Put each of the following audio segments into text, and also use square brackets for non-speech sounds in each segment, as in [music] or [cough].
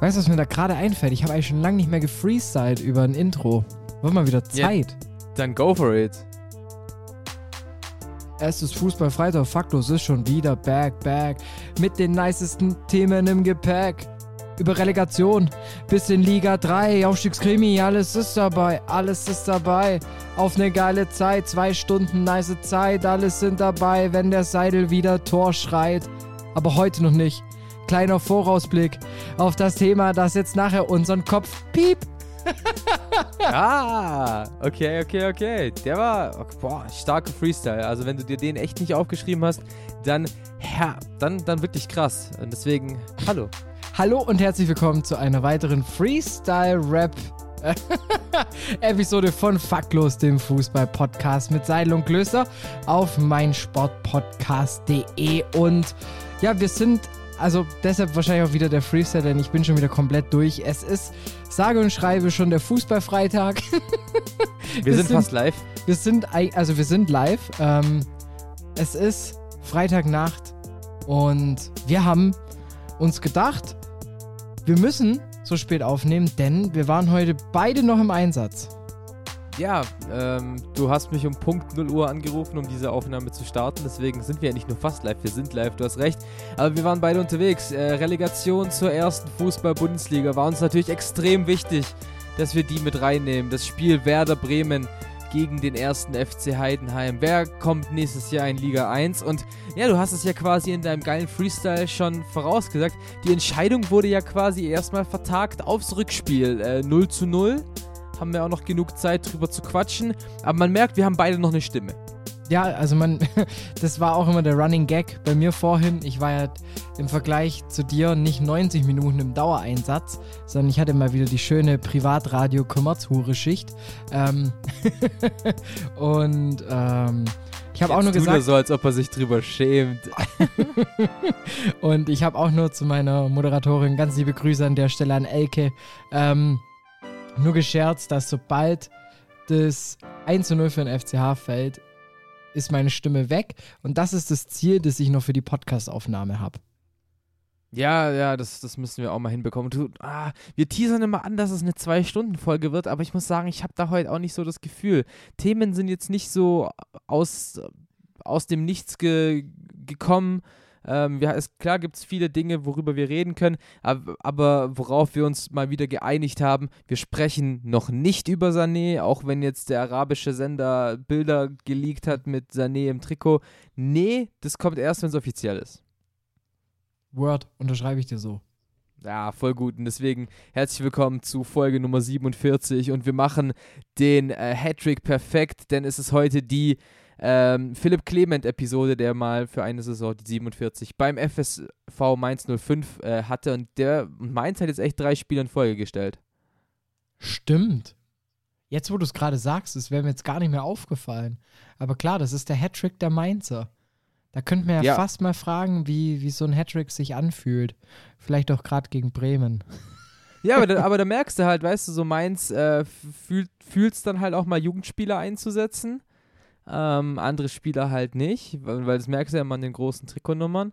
Weißt du, was mir da gerade einfällt? Ich habe eigentlich schon lange nicht mehr gefreestylt über ein Intro. Wird mal wieder Zeit. Dann go for it. Erstes Fußballfreitag, faktlos ist schon wieder back, back. Mit den nicesten Themen im Gepäck. Über Relegation bis in Liga 3, Aufstiegskrimi, alles ist dabei, alles ist dabei. Auf eine geile Zeit, zwei Stunden nice Zeit, alles sind dabei, wenn der Seidel wieder Tor schreit. Aber heute noch nicht. Kleiner Vorausblick auf das Thema, das jetzt nachher unseren Kopf piep [laughs] ah, okay, okay, okay. Der war, boah, starker Freestyle. Also wenn du dir den echt nicht aufgeschrieben hast, dann, ja, dann, dann wirklich krass. Und deswegen, hallo. Hallo und herzlich willkommen zu einer weiteren Freestyle-Rap Episode [laughs] von Faktlos, dem Fußball-Podcast mit Seidel und Klöster auf meinsportpodcast.de. Und ja, wir sind also deshalb wahrscheinlich auch wieder der Freestyle, denn ich bin schon wieder komplett durch. Es ist, sage und schreibe, schon der Fußballfreitag. wir, [laughs] wir sind, sind, fast live. Wir sind, also wir sind live. Ähm, es ist Freitagnacht und wir haben uns gedacht, wir müssen so spät aufnehmen, denn wir waren heute beide noch im Einsatz. Ja, ähm, du hast mich um Punkt 0 Uhr angerufen, um diese Aufnahme zu starten. Deswegen sind wir ja nicht nur fast live, wir sind live, du hast recht. Aber wir waren beide unterwegs. Äh, Relegation zur ersten Fußball-Bundesliga war uns natürlich extrem wichtig, dass wir die mit reinnehmen. Das Spiel Werder Bremen gegen den ersten FC Heidenheim. Wer kommt nächstes Jahr in Liga 1? Und ja, du hast es ja quasi in deinem geilen Freestyle schon vorausgesagt. Die Entscheidung wurde ja quasi erstmal vertagt aufs Rückspiel. Äh, 0 zu 0 haben wir auch noch genug Zeit drüber zu quatschen. Aber man merkt, wir haben beide noch eine Stimme. Ja, also man, [laughs] das war auch immer der Running Gag bei mir vorhin. Ich war ja im Vergleich zu dir nicht 90 Minuten im Dauereinsatz, sondern ich hatte mal wieder die schöne Privatradio Kommerzhure-Schicht. Ähm [laughs] und ähm, ich habe auch nur gesagt. so, als ob er sich drüber schämt. [laughs] und ich habe auch nur zu meiner Moderatorin ganz liebe Grüße an der Stelle an Elke. Ähm, nur gescherzt, dass sobald das 1 zu 0 für den FCH fällt, ist meine Stimme weg. Und das ist das Ziel, das ich noch für die Podcastaufnahme habe. Ja, ja, das, das müssen wir auch mal hinbekommen. Du, ah, wir teasern immer an, dass es eine Zwei-Stunden-Folge wird, aber ich muss sagen, ich habe da heute auch nicht so das Gefühl. Themen sind jetzt nicht so aus, aus dem Nichts ge gekommen. Ähm, ja, ist, klar gibt es viele Dinge, worüber wir reden können, aber, aber, worauf wir uns mal wieder geeinigt haben, wir sprechen noch nicht über Sané, auch wenn jetzt der arabische Sender Bilder geleakt hat mit Sané im Trikot. Nee, das kommt erst, wenn es offiziell ist. Word, unterschreibe ich dir so. Ja, voll gut. Und deswegen herzlich willkommen zu Folge Nummer 47. Und wir machen den äh, Hattrick perfekt, denn es ist heute die ähm, Philipp Clement-Episode, der mal für eine Saison die 47 beim FSV Mainz 05 äh, hatte und der Mainz hat jetzt echt drei Spiele in Folge gestellt. Stimmt. Jetzt, wo du es gerade sagst, es wäre mir jetzt gar nicht mehr aufgefallen. Aber klar, das ist der Hattrick der Mainzer. Da könnten wir ja, ja. fast mal fragen, wie, wie so ein Hattrick sich anfühlt. Vielleicht auch gerade gegen Bremen. Ja, aber da, [laughs] aber da merkst du halt, weißt du, so Mainz äh, fühlt es dann halt auch mal Jugendspieler einzusetzen ähm, andere Spieler halt nicht, weil, weil das merkst du ja immer an den großen Trikotnummern.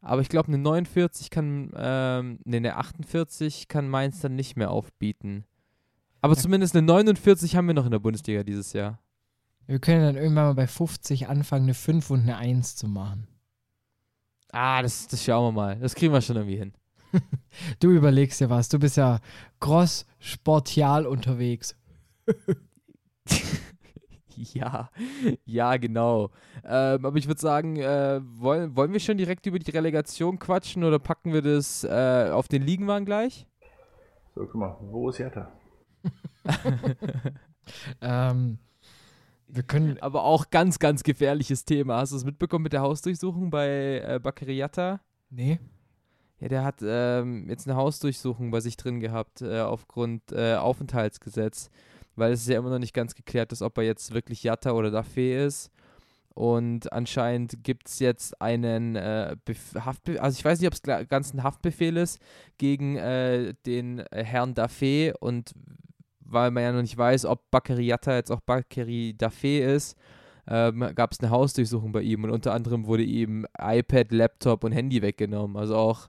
Aber ich glaube, eine 49 kann, ähm, ne, eine 48 kann Mainz dann nicht mehr aufbieten. Aber ja. zumindest eine 49 haben wir noch in der Bundesliga dieses Jahr. Wir können dann irgendwann mal bei 50 anfangen, eine 5 und eine 1 zu machen. Ah, das, das schauen wir mal. Das kriegen wir schon irgendwie hin. [laughs] du überlegst dir was. Du bist ja gross sportial unterwegs. [laughs] [laughs] Ja, ja, genau. Ähm, aber ich würde sagen, äh, wollen, wollen wir schon direkt über die Relegation quatschen oder packen wir das äh, auf den Liegenwagen gleich? So, guck mal, wo ist Jetta? [laughs] ähm, wir können. Aber auch ganz, ganz gefährliches Thema. Hast du es mitbekommen mit der Hausdurchsuchung bei äh, Bakary Nee. Ja, der hat ähm, jetzt eine Hausdurchsuchung bei sich drin gehabt, äh, aufgrund äh, Aufenthaltsgesetz, weil es ja immer noch nicht ganz geklärt ist, ob er jetzt wirklich Jatta oder Dafé ist. Und anscheinend gibt es jetzt einen äh, Haftbefehl, also ich weiß nicht, ob es ganz ein Haftbefehl ist gegen äh, den äh, Herrn Dafé und weil man ja noch nicht weiß, ob Bakary Yatta jetzt auch Bakary Dafé ist, ähm, gab es eine Hausdurchsuchung bei ihm und unter anderem wurde ihm iPad, Laptop und Handy weggenommen. Also auch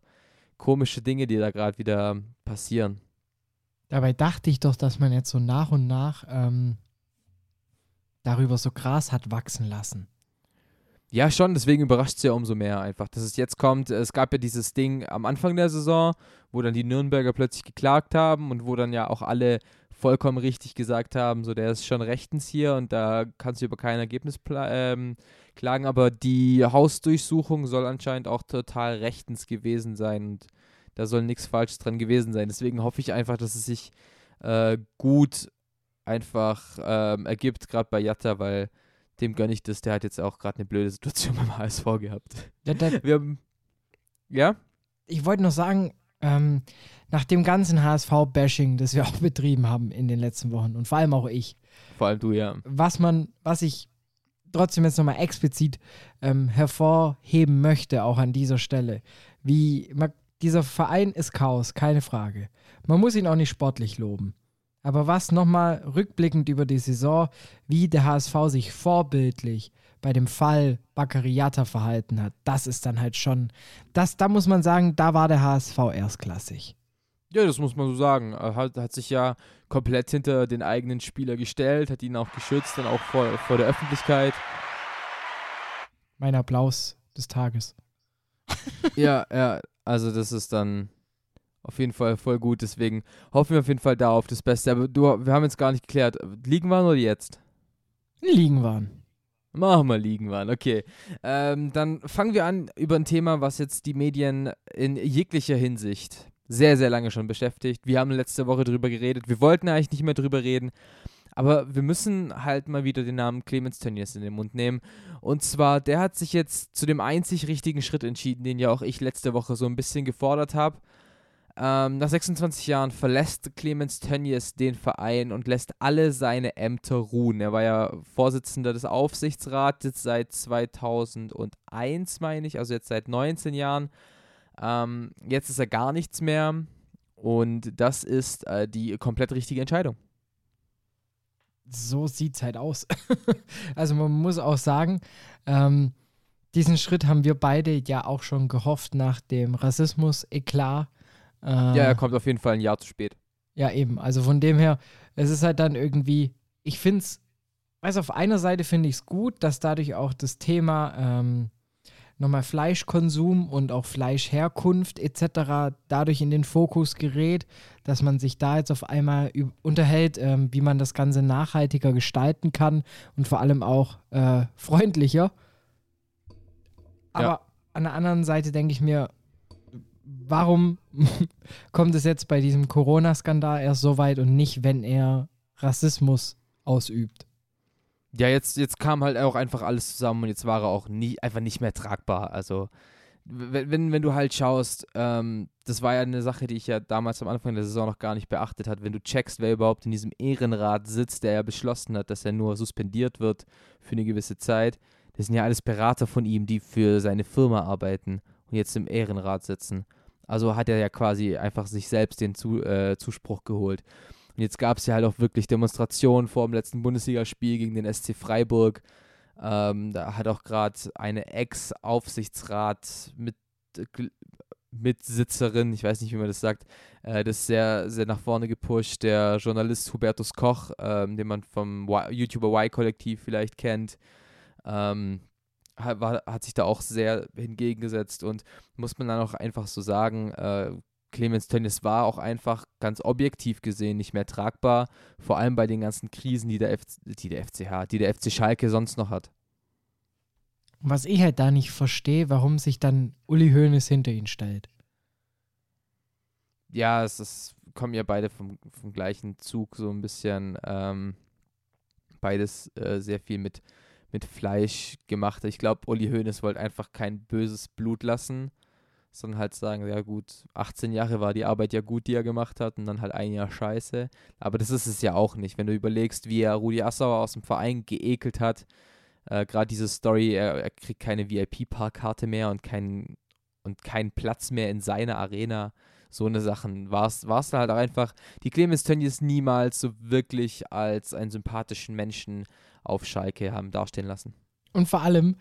komische Dinge, die da gerade wieder passieren. Dabei dachte ich doch, dass man jetzt so nach und nach ähm, darüber so Gras hat wachsen lassen. Ja, schon, deswegen überrascht es ja umso mehr einfach, dass es jetzt kommt. Es gab ja dieses Ding am Anfang der Saison, wo dann die Nürnberger plötzlich geklagt haben und wo dann ja auch alle vollkommen richtig gesagt haben, so der ist schon rechtens hier und da kannst du über kein Ergebnis ähm, klagen, aber die Hausdurchsuchung soll anscheinend auch total rechtens gewesen sein und da soll nichts Falsches dran gewesen sein. Deswegen hoffe ich einfach, dass es sich äh, gut einfach ähm, ergibt, gerade bei Jatta, weil dem gönne ich das. Der hat jetzt auch gerade eine blöde Situation [laughs] beim HSV gehabt. Ja, der, Wir haben, ja? ich wollte noch sagen, ähm, nach dem ganzen HSV-Bashing, das wir [laughs] auch betrieben haben in den letzten Wochen und vor allem auch ich, Vor allem du, ja. was man, was ich trotzdem jetzt nochmal explizit ähm, hervorheben möchte, auch an dieser Stelle, wie man, dieser Verein ist Chaos, keine Frage. Man muss ihn auch nicht sportlich loben. Aber was nochmal rückblickend über die Saison, wie der HSV sich vorbildlich bei dem Fall Baccariata verhalten hat, das ist dann halt schon, das, da muss man sagen, da war der HSV erstklassig. Ja, das muss man so sagen. Er hat, hat sich ja komplett hinter den eigenen Spieler gestellt, hat ihn auch geschützt, dann auch vor, vor der Öffentlichkeit. Mein Applaus des Tages. ja, ja, also das ist dann auf jeden Fall voll gut. Deswegen hoffen wir auf jeden Fall da auf das Beste. Aber du, wir haben jetzt gar nicht geklärt, liegen waren oder jetzt? Liegen waren. Machen wir liegen waren, okay. Ähm, dann fangen wir an über ein Thema, was jetzt die Medien in jeglicher Hinsicht sehr, sehr lange schon beschäftigt. Wir haben letzte Woche drüber geredet. Wir wollten eigentlich nicht mehr drüber reden. Aber wir müssen halt mal wieder den Namen Clemens Tönnies in den Mund nehmen. Und zwar, der hat sich jetzt zu dem einzig richtigen Schritt entschieden, den ja auch ich letzte Woche so ein bisschen gefordert habe. Ähm, nach 26 Jahren verlässt Clemens Tönnies den Verein und lässt alle seine Ämter ruhen. Er war ja Vorsitzender des Aufsichtsrates seit 2001, meine ich, also jetzt seit 19 Jahren. Ähm, jetzt ist er gar nichts mehr und das ist äh, die komplett richtige Entscheidung. So sieht's halt aus. [laughs] also man muss auch sagen, ähm, diesen Schritt haben wir beide ja auch schon gehofft nach dem Rassismus-Eklat äh, ja, er kommt auf jeden Fall ein Jahr zu spät. Ja, eben. Also von dem her, es ist halt dann irgendwie, ich finde es, also auf einer Seite finde ich es gut, dass dadurch auch das Thema ähm, nochmal Fleischkonsum und auch Fleischherkunft etc. dadurch in den Fokus gerät, dass man sich da jetzt auf einmal unterhält, ähm, wie man das Ganze nachhaltiger gestalten kann und vor allem auch äh, freundlicher. Aber ja. an der anderen Seite denke ich mir, warum [laughs] kommt es jetzt bei diesem Corona-Skandal erst so weit und nicht, wenn er Rassismus ausübt? Ja, jetzt, jetzt kam halt auch einfach alles zusammen und jetzt war er auch nie, einfach nicht mehr tragbar. Also, wenn, wenn, du halt schaust, ähm, das war ja eine Sache, die ich ja damals am Anfang der Saison noch gar nicht beachtet hat, wenn du checkst, wer überhaupt in diesem Ehrenrat sitzt, der ja beschlossen hat, dass er nur suspendiert wird für eine gewisse Zeit. Das sind ja alles Berater von ihm, die für seine Firma arbeiten und jetzt im Ehrenrat sitzen. Also hat er ja quasi einfach sich selbst den Zu, äh, Zuspruch geholt. Und jetzt gab es ja halt auch wirklich Demonstrationen vor dem letzten Bundesligaspiel gegen den SC Freiburg. Ähm, da hat auch gerade eine Ex-Aufsichtsrat mit Mitsitzerin, ich weiß nicht, wie man das sagt, äh, das sehr, sehr nach vorne gepusht. Der Journalist Hubertus Koch, ähm, den man vom y YouTuber Y-Kollektiv vielleicht kennt, ähm, hat, war, hat sich da auch sehr hingegengesetzt und muss man dann auch einfach so sagen, äh, Clemens Tönnies war auch einfach ganz objektiv gesehen nicht mehr tragbar, vor allem bei den ganzen Krisen, die der, F die der FCH, die der FC Schalke sonst noch hat. Was ich halt da nicht verstehe, warum sich dann Uli Hoeneß hinter ihn stellt. Ja, es ist, kommen ja beide vom, vom gleichen Zug so ein bisschen. Ähm, beides äh, sehr viel mit mit Fleisch gemacht. Ich glaube, Uli Hoeneß wollte einfach kein böses Blut lassen, sondern halt sagen, ja gut, 18 Jahre war die Arbeit ja gut, die er gemacht hat und dann halt ein Jahr scheiße. Aber das ist es ja auch nicht, wenn du überlegst, wie er Rudi Assauer aus dem Verein geekelt hat. Äh, Gerade diese Story, er, er kriegt keine VIP-Parkkarte mehr und keinen und keinen Platz mehr in seiner Arena. So eine Sachen war es da halt einfach. Die Clemens Tönnies niemals so wirklich als einen sympathischen Menschen auf Schalke haben dastehen lassen. Und vor allem,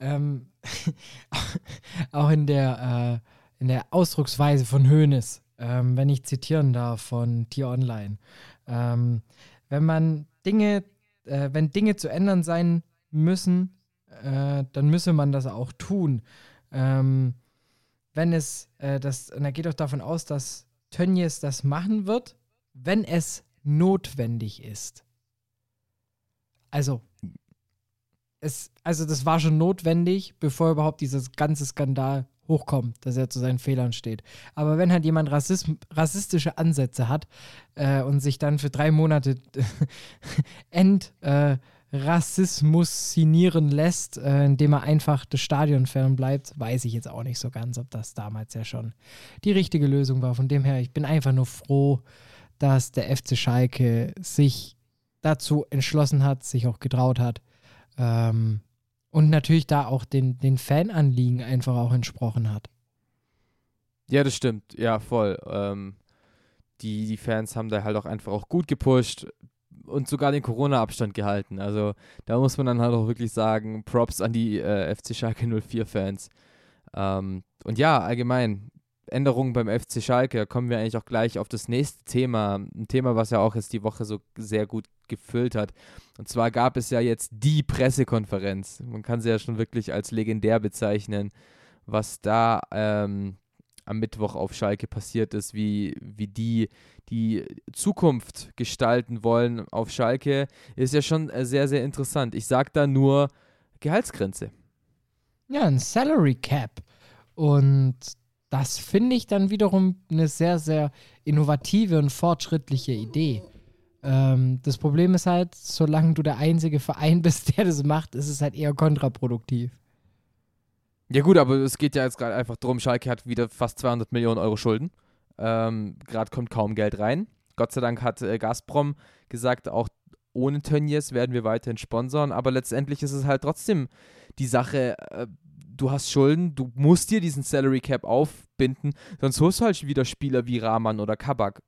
ähm, [laughs] auch in der, äh, in der Ausdrucksweise von Hoeneß, ähm, wenn ich zitieren darf von Tier Online. Ähm, wenn man Dinge, äh, wenn Dinge zu ändern sein müssen, äh, dann müsse man das auch tun. Ähm, wenn es, äh, das, und er geht auch davon aus, dass Tönnies das machen wird, wenn es notwendig ist. Also, es, also das war schon notwendig, bevor überhaupt dieses ganze Skandal hochkommt, dass er zu seinen Fehlern steht. Aber wenn halt jemand Rassism, rassistische Ansätze hat äh, und sich dann für drei Monate [laughs] ent äh, lässt, äh, indem er einfach des Stadion fernbleibt, weiß ich jetzt auch nicht so ganz, ob das damals ja schon die richtige Lösung war. Von dem her, ich bin einfach nur froh, dass der FC Schalke sich dazu entschlossen hat, sich auch getraut hat, ähm, und natürlich da auch den, den Fananliegen einfach auch entsprochen hat. Ja, das stimmt. Ja, voll. Ähm, die, die Fans haben da halt auch einfach auch gut gepusht und sogar den Corona-Abstand gehalten. Also da muss man dann halt auch wirklich sagen, Props an die äh, FC Schalke 04-Fans. Ähm, und ja, allgemein, Änderungen beim FC Schalke, kommen wir eigentlich auch gleich auf das nächste Thema. Ein Thema, was ja auch jetzt die Woche so sehr gut gefüllt hat. Und zwar gab es ja jetzt die Pressekonferenz. Man kann sie ja schon wirklich als legendär bezeichnen, was da ähm, am Mittwoch auf Schalke passiert ist, wie, wie die die Zukunft gestalten wollen auf Schalke, ist ja schon äh, sehr, sehr interessant. Ich sage da nur Gehaltsgrenze. Ja, ein Salary Cap. Und das finde ich dann wiederum eine sehr, sehr innovative und fortschrittliche Idee. Ähm, das Problem ist halt, solange du der einzige Verein [laughs] bist, der das macht, ist es halt eher kontraproduktiv. Ja gut, aber es geht ja jetzt gerade einfach darum, Schalke hat wieder fast 200 Millionen Euro Schulden. Ähm, gerade kommt kaum Geld rein. Gott sei Dank hat äh, Gazprom gesagt, auch ohne Tönnies werden wir weiterhin sponsern, aber letztendlich ist es halt trotzdem die Sache, äh, du hast Schulden, du musst dir diesen Salary Cap aufbinden, sonst holst du halt wieder Spieler wie Rahman oder Kabak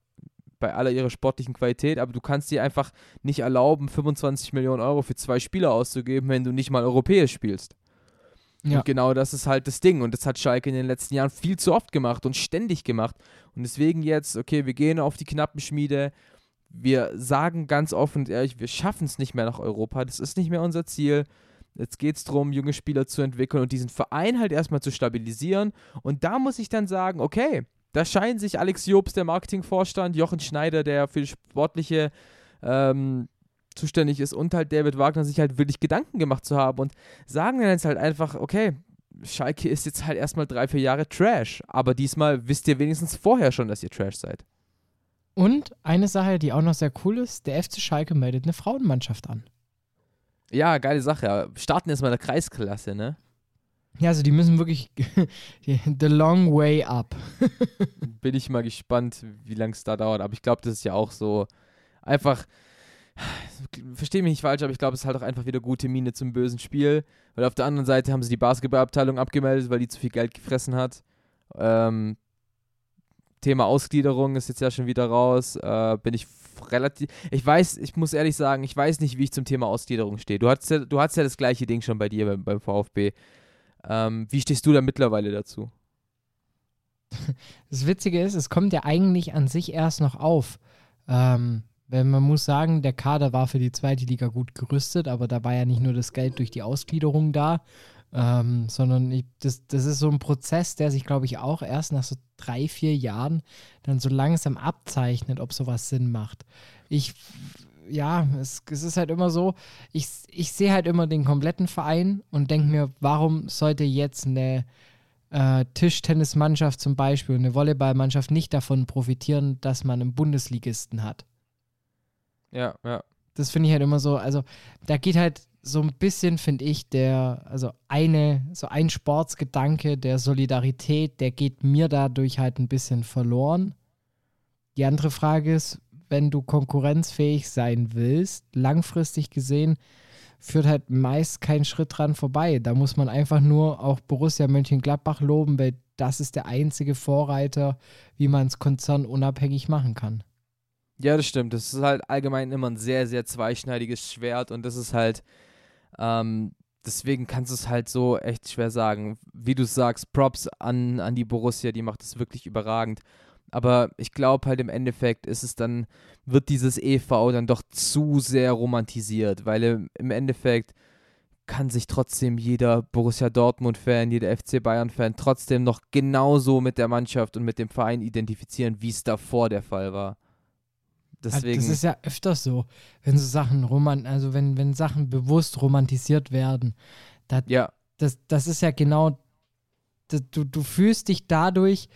bei aller ihrer sportlichen Qualität, aber du kannst dir einfach nicht erlauben, 25 Millionen Euro für zwei Spieler auszugeben, wenn du nicht mal europäisch spielst. Ja. Und genau das ist halt das Ding. Und das hat Schalke in den letzten Jahren viel zu oft gemacht und ständig gemacht. Und deswegen jetzt, okay, wir gehen auf die Knappenschmiede. Wir sagen ganz offen und ehrlich, wir schaffen es nicht mehr nach Europa. Das ist nicht mehr unser Ziel. Jetzt geht es darum, junge Spieler zu entwickeln und diesen Verein halt erstmal zu stabilisieren. Und da muss ich dann sagen, okay, da scheinen sich Alex Jobs, der Marketingvorstand, Jochen Schneider, der für die sportliche ähm, zuständig ist, und halt David Wagner sich halt wirklich Gedanken gemacht zu haben und sagen dann jetzt halt einfach, okay, Schalke ist jetzt halt erstmal drei, vier Jahre Trash, aber diesmal wisst ihr wenigstens vorher schon, dass ihr Trash seid. Und eine Sache, die auch noch sehr cool ist, der FC Schalke meldet eine Frauenmannschaft an. Ja, geile Sache. Starten jetzt mal in der Kreisklasse, ne? Ja, also die müssen wirklich [laughs] the long way up. [laughs] Bin ich mal gespannt, wie lange es da dauert. Aber ich glaube, das ist ja auch so einfach. Verstehe mich nicht falsch, aber ich glaube, es ist halt auch einfach wieder gute Miene zum bösen Spiel. Weil auf der anderen Seite haben sie die Basketballabteilung abgemeldet, weil die zu viel Geld gefressen hat. Ähm, Thema Ausgliederung ist jetzt ja schon wieder raus. Äh, bin ich relativ. Ich weiß, ich muss ehrlich sagen, ich weiß nicht, wie ich zum Thema Ausgliederung stehe. Du hattest ja, du hattest ja das gleiche Ding schon bei dir beim, beim VfB. Ähm, wie stehst du da mittlerweile dazu? Das Witzige ist, es kommt ja eigentlich an sich erst noch auf. Ähm, wenn man muss sagen, der Kader war für die zweite Liga gut gerüstet, aber da war ja nicht nur das Geld durch die Ausgliederung da, ähm, sondern ich, das, das ist so ein Prozess, der sich, glaube ich, auch erst nach so drei, vier Jahren dann so langsam abzeichnet, ob sowas Sinn macht. Ich, ja, es, es ist halt immer so, ich, ich sehe halt immer den kompletten Verein und denke mir, warum sollte jetzt eine äh, Tischtennismannschaft zum Beispiel, eine Volleyballmannschaft nicht davon profitieren, dass man einen Bundesligisten hat? Ja, ja. Das finde ich halt immer so, also da geht halt so ein bisschen, finde ich, der, also eine, so ein Sportsgedanke der Solidarität, der geht mir dadurch halt ein bisschen verloren. Die andere Frage ist, wenn du konkurrenzfähig sein willst, langfristig gesehen, führt halt meist kein Schritt dran vorbei. Da muss man einfach nur auch Borussia Mönchengladbach loben, weil das ist der einzige Vorreiter, wie man es konzernunabhängig machen kann. Ja, das stimmt. Das ist halt allgemein immer ein sehr, sehr zweischneidiges Schwert und das ist halt, ähm, deswegen kannst du es halt so echt schwer sagen. Wie du sagst, Props an, an die Borussia, die macht es wirklich überragend. Aber ich glaube halt im Endeffekt ist es dann, wird dieses EV dann doch zu sehr romantisiert, weil im, Endeffekt kann sich trotzdem jeder Borussia Dortmund-Fan, jeder FC Bayern-Fan trotzdem noch genauso mit der Mannschaft und mit dem Verein identifizieren, wie es davor der Fall war. Deswegen. Das ist ja öfters so, wenn so Sachen roman, also wenn, wenn Sachen bewusst romantisiert werden. Das, ja. Das, das ist ja genau, das, du, du fühlst dich dadurch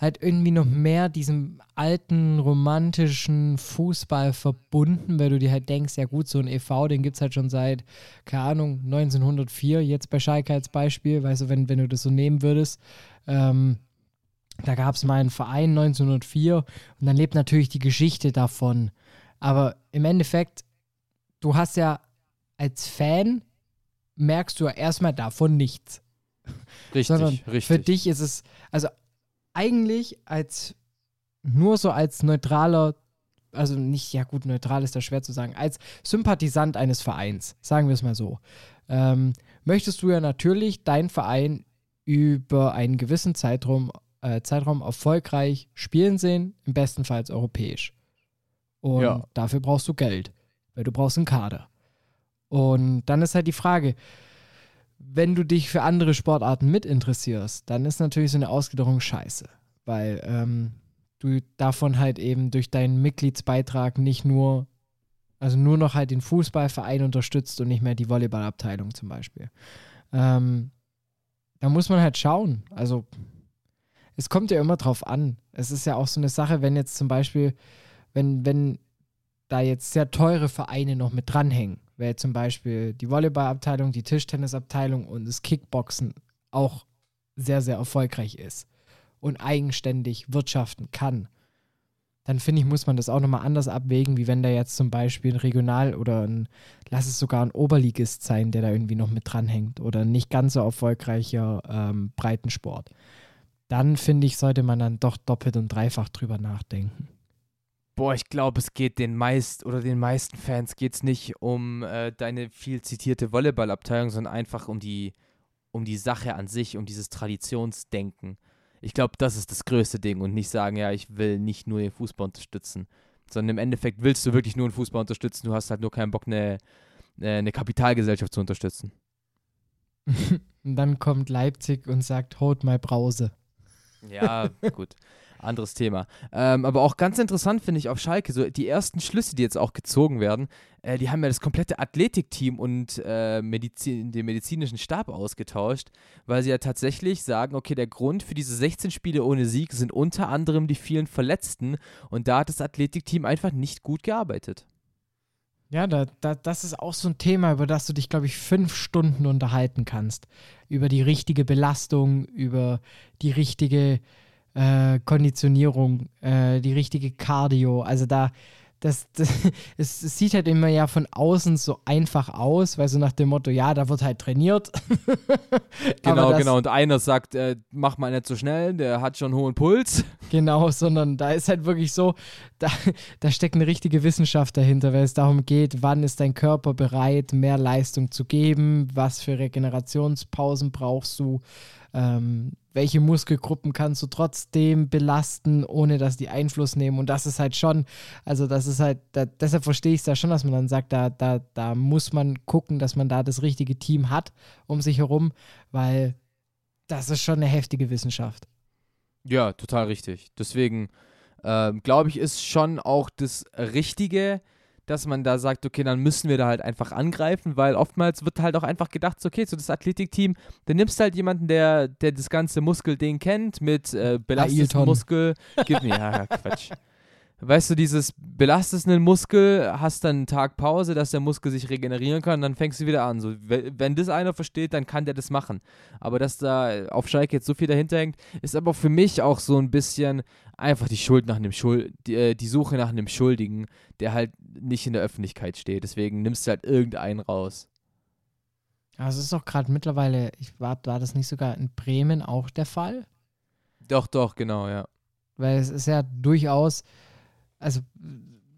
halt irgendwie noch mehr diesem alten romantischen Fußball verbunden, weil du dir halt denkst, ja gut, so ein EV, den gibt es halt schon seit, keine Ahnung, 1904, jetzt bei Schalke als Beispiel, weißt du, wenn, wenn du das so nehmen würdest, ähm, da gab es mal einen Verein 1904 und dann lebt natürlich die Geschichte davon. Aber im Endeffekt, du hast ja als Fan, merkst du ja erstmal davon nichts. Richtig, Sondern richtig. Für dich ist es, also eigentlich als nur so als neutraler, also nicht, ja gut, neutral ist da schwer zu sagen, als Sympathisant eines Vereins, sagen wir es mal so, ähm, möchtest du ja natürlich deinen Verein über einen gewissen Zeitraum äh, Zeitraum erfolgreich spielen sehen, im besten Fall europäisch. Und ja. dafür brauchst du Geld, weil du brauchst einen Kader. Und dann ist halt die Frage, wenn du dich für andere Sportarten mit interessierst, dann ist natürlich so eine Ausgliederung scheiße, weil ähm, du davon halt eben durch deinen Mitgliedsbeitrag nicht nur, also nur noch halt den Fußballverein unterstützt und nicht mehr die Volleyballabteilung zum Beispiel. Ähm, da muss man halt schauen. Also es kommt ja immer drauf an. Es ist ja auch so eine Sache, wenn jetzt zum Beispiel, wenn, wenn da jetzt sehr teure Vereine noch mit dranhängen, wäre zum Beispiel die Volleyballabteilung, die Tischtennisabteilung und das Kickboxen auch sehr, sehr erfolgreich ist und eigenständig wirtschaften kann, dann finde ich, muss man das auch nochmal anders abwägen, wie wenn da jetzt zum Beispiel ein Regional- oder ein, lass es sogar ein Oberligist sein, der da irgendwie noch mit dranhängt oder ein nicht ganz so erfolgreicher ähm, Breitensport dann finde ich, sollte man dann doch doppelt und dreifach drüber nachdenken. Boah, ich glaube, es geht den meist oder den meisten Fans geht es nicht um äh, deine viel zitierte Volleyballabteilung, sondern einfach um die, um die Sache an sich, um dieses Traditionsdenken. Ich glaube, das ist das größte Ding und nicht sagen, ja, ich will nicht nur den Fußball unterstützen, sondern im Endeffekt willst du wirklich nur den Fußball unterstützen, du hast halt nur keinen Bock, eine, äh, eine Kapitalgesellschaft zu unterstützen. [laughs] und dann kommt Leipzig und sagt, hold my Brause. Ja, gut. Anderes Thema. Ähm, aber auch ganz interessant finde ich auf Schalke, so die ersten Schlüsse, die jetzt auch gezogen werden, äh, die haben ja das komplette Athletikteam und äh, Medizin, den medizinischen Stab ausgetauscht, weil sie ja tatsächlich sagen, okay, der Grund für diese 16 Spiele ohne Sieg sind unter anderem die vielen Verletzten und da hat das Athletikteam einfach nicht gut gearbeitet. Ja, da, da, das ist auch so ein Thema, über das du dich, glaube ich, fünf Stunden unterhalten kannst. Über die richtige Belastung, über die richtige äh, Konditionierung, äh, die richtige Cardio. Also da, das, das [laughs] es, es, sieht halt immer ja von außen so einfach aus, weil so nach dem Motto, ja, da wird halt trainiert. [laughs] genau, genau. Und einer sagt, äh, mach mal nicht so schnell, der hat schon hohen Puls. [laughs] Genau, sondern da ist halt wirklich so, da, da steckt eine richtige Wissenschaft dahinter, weil es darum geht, wann ist dein Körper bereit, mehr Leistung zu geben, was für Regenerationspausen brauchst du. Ähm, welche Muskelgruppen kannst du trotzdem belasten, ohne dass die Einfluss nehmen. Und das ist halt schon, also das ist halt, da, deshalb verstehe ich es da schon, dass man dann sagt, da, da, da muss man gucken, dass man da das richtige Team hat um sich herum, weil das ist schon eine heftige Wissenschaft. Ja, total richtig. Deswegen äh, glaube ich, ist schon auch das Richtige, dass man da sagt, okay, dann müssen wir da halt einfach angreifen, weil oftmals wird halt auch einfach gedacht, so, okay, so das Athletikteam, dann nimmst du halt jemanden, der, der das ganze Muskelding kennt, mit äh, belastetem Muskel. Gib mir, ja, Quatsch. [laughs] weißt du, dieses belastest einen Muskel, hast dann einen Tag Pause, dass der Muskel sich regenerieren kann, dann fängst du wieder an. So, we- wenn das einer versteht, dann kann der das machen. Aber dass da auf Schalke jetzt so viel dahinter hängt, ist aber für mich auch so ein bisschen einfach die Schuld nach einem Schuld, die, äh, die Suche nach einem Schuldigen, der halt nicht in der Öffentlichkeit steht. Deswegen nimmst du halt irgendeinen raus. Also es ist auch gerade mittlerweile, ich war, war das nicht sogar in Bremen auch der Fall? Doch, doch, genau, ja. Weil es ist ja durchaus, also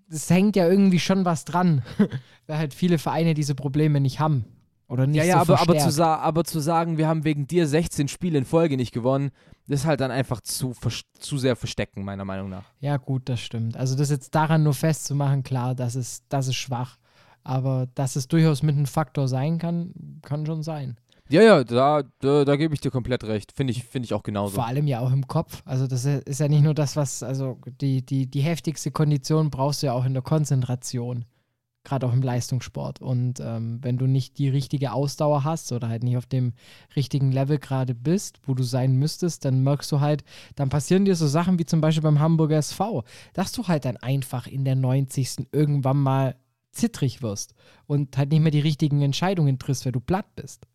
es hängt ja irgendwie schon was dran, [laughs] weil halt viele Vereine diese Probleme nicht haben. Oder nicht Ja, ja, so aber, aber, zu aber zu sagen, wir haben wegen dir 16 Spiele in Folge nicht gewonnen, das ist halt dann einfach zu, zu sehr verstecken, meiner Meinung nach. Ja, gut, das stimmt. Also das jetzt daran nur festzumachen, klar, das ist, das ist schwach. Aber dass es durchaus mit einem Faktor sein kann, kann schon sein. Ja, ja, da, da, da gebe ich dir komplett recht. Finde ich, find ich auch genauso. Vor allem ja auch im Kopf. Also das ist ja nicht nur das, was, also die, die, die heftigste Kondition brauchst du ja auch in der Konzentration. Gerade auch im Leistungssport. Und ähm, wenn du nicht die richtige Ausdauer hast oder halt nicht auf dem richtigen Level gerade bist, wo du sein müsstest, dann merkst du halt, dann passieren dir so Sachen wie zum Beispiel beim Hamburger SV, dass du halt dann einfach in der 90. irgendwann mal zittrig wirst und halt nicht mehr die richtigen Entscheidungen triffst, weil du platt bist.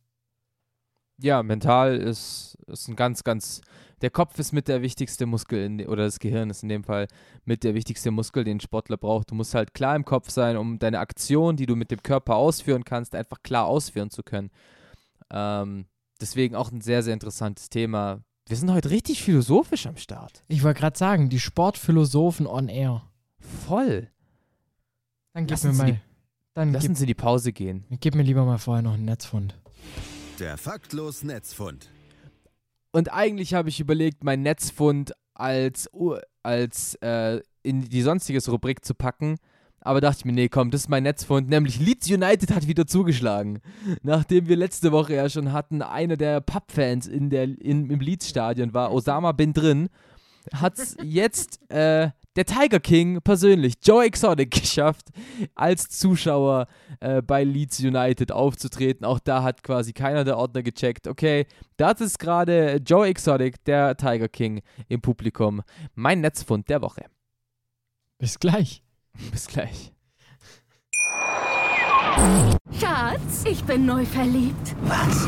Ja, mental ist, ist ein ganz, ganz. Der Kopf ist mit der wichtigste Muskel, in, de- oder das Gehirn ist in dem Fall mit der wichtigste Muskel, den ein Sportler braucht. Du musst halt klar im Kopf sein, um deine Aktion, die du mit dem Körper ausführen kannst, einfach klar ausführen zu können. Ähm, deswegen auch ein sehr, sehr interessantes Thema. Wir sind heute richtig philosophisch am Start. Ich wollte gerade sagen, die Sportphilosophen on air. Voll. Dann gib Lassen mir Sie mal. die- Dann Lass gib, in die Pause gehen. gib mir lieber mal vorher noch einen Netzfund. Der faktlos Netzfund. Und eigentlich habe ich überlegt, mein Netzfund als, als äh, in die sonstiges Rubrik zu packen. Aber dachte ich mir, nee, komm, das ist mein Netzfund. Nämlich Leeds United hat wieder zugeschlagen. Nachdem wir letzte Woche ja schon hatten, einer der Pub-Fans in der, in, im Leeds-Stadion war, Osama bin drin, hat es jetzt äh, der Tiger King persönlich, Joe Exotic, [laughs] geschafft, als Zuschauer äh, bei Leeds United aufzutreten. Auch da hat quasi keiner der Ordner gecheckt. Okay, das ist gerade Joe Exotic, der Tiger King im Publikum. Mein Netzfund der Woche. Bis gleich. [laughs] Bis gleich. Schatz, ich bin neu verliebt. Was?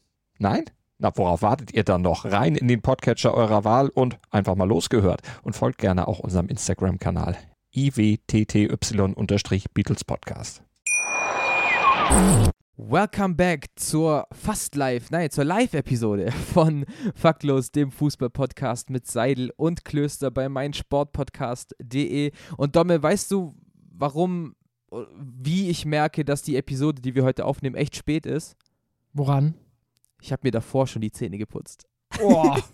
Nein? Na, worauf wartet ihr dann noch? Rein in den Podcatcher eurer Wahl und einfach mal losgehört. Und folgt gerne auch unserem Instagram-Kanal iwtty-Beatles Podcast. Welcome back zur fast live, nein, zur Live-Episode von Faktlos, dem Fußball-Podcast mit Seidel und Klöster bei meinsportpodcast.de. Und Domme, weißt du, warum, wie ich merke, dass die Episode, die wir heute aufnehmen, echt spät ist? Woran? Ich habe mir davor schon die Zähne geputzt. Boah. [laughs]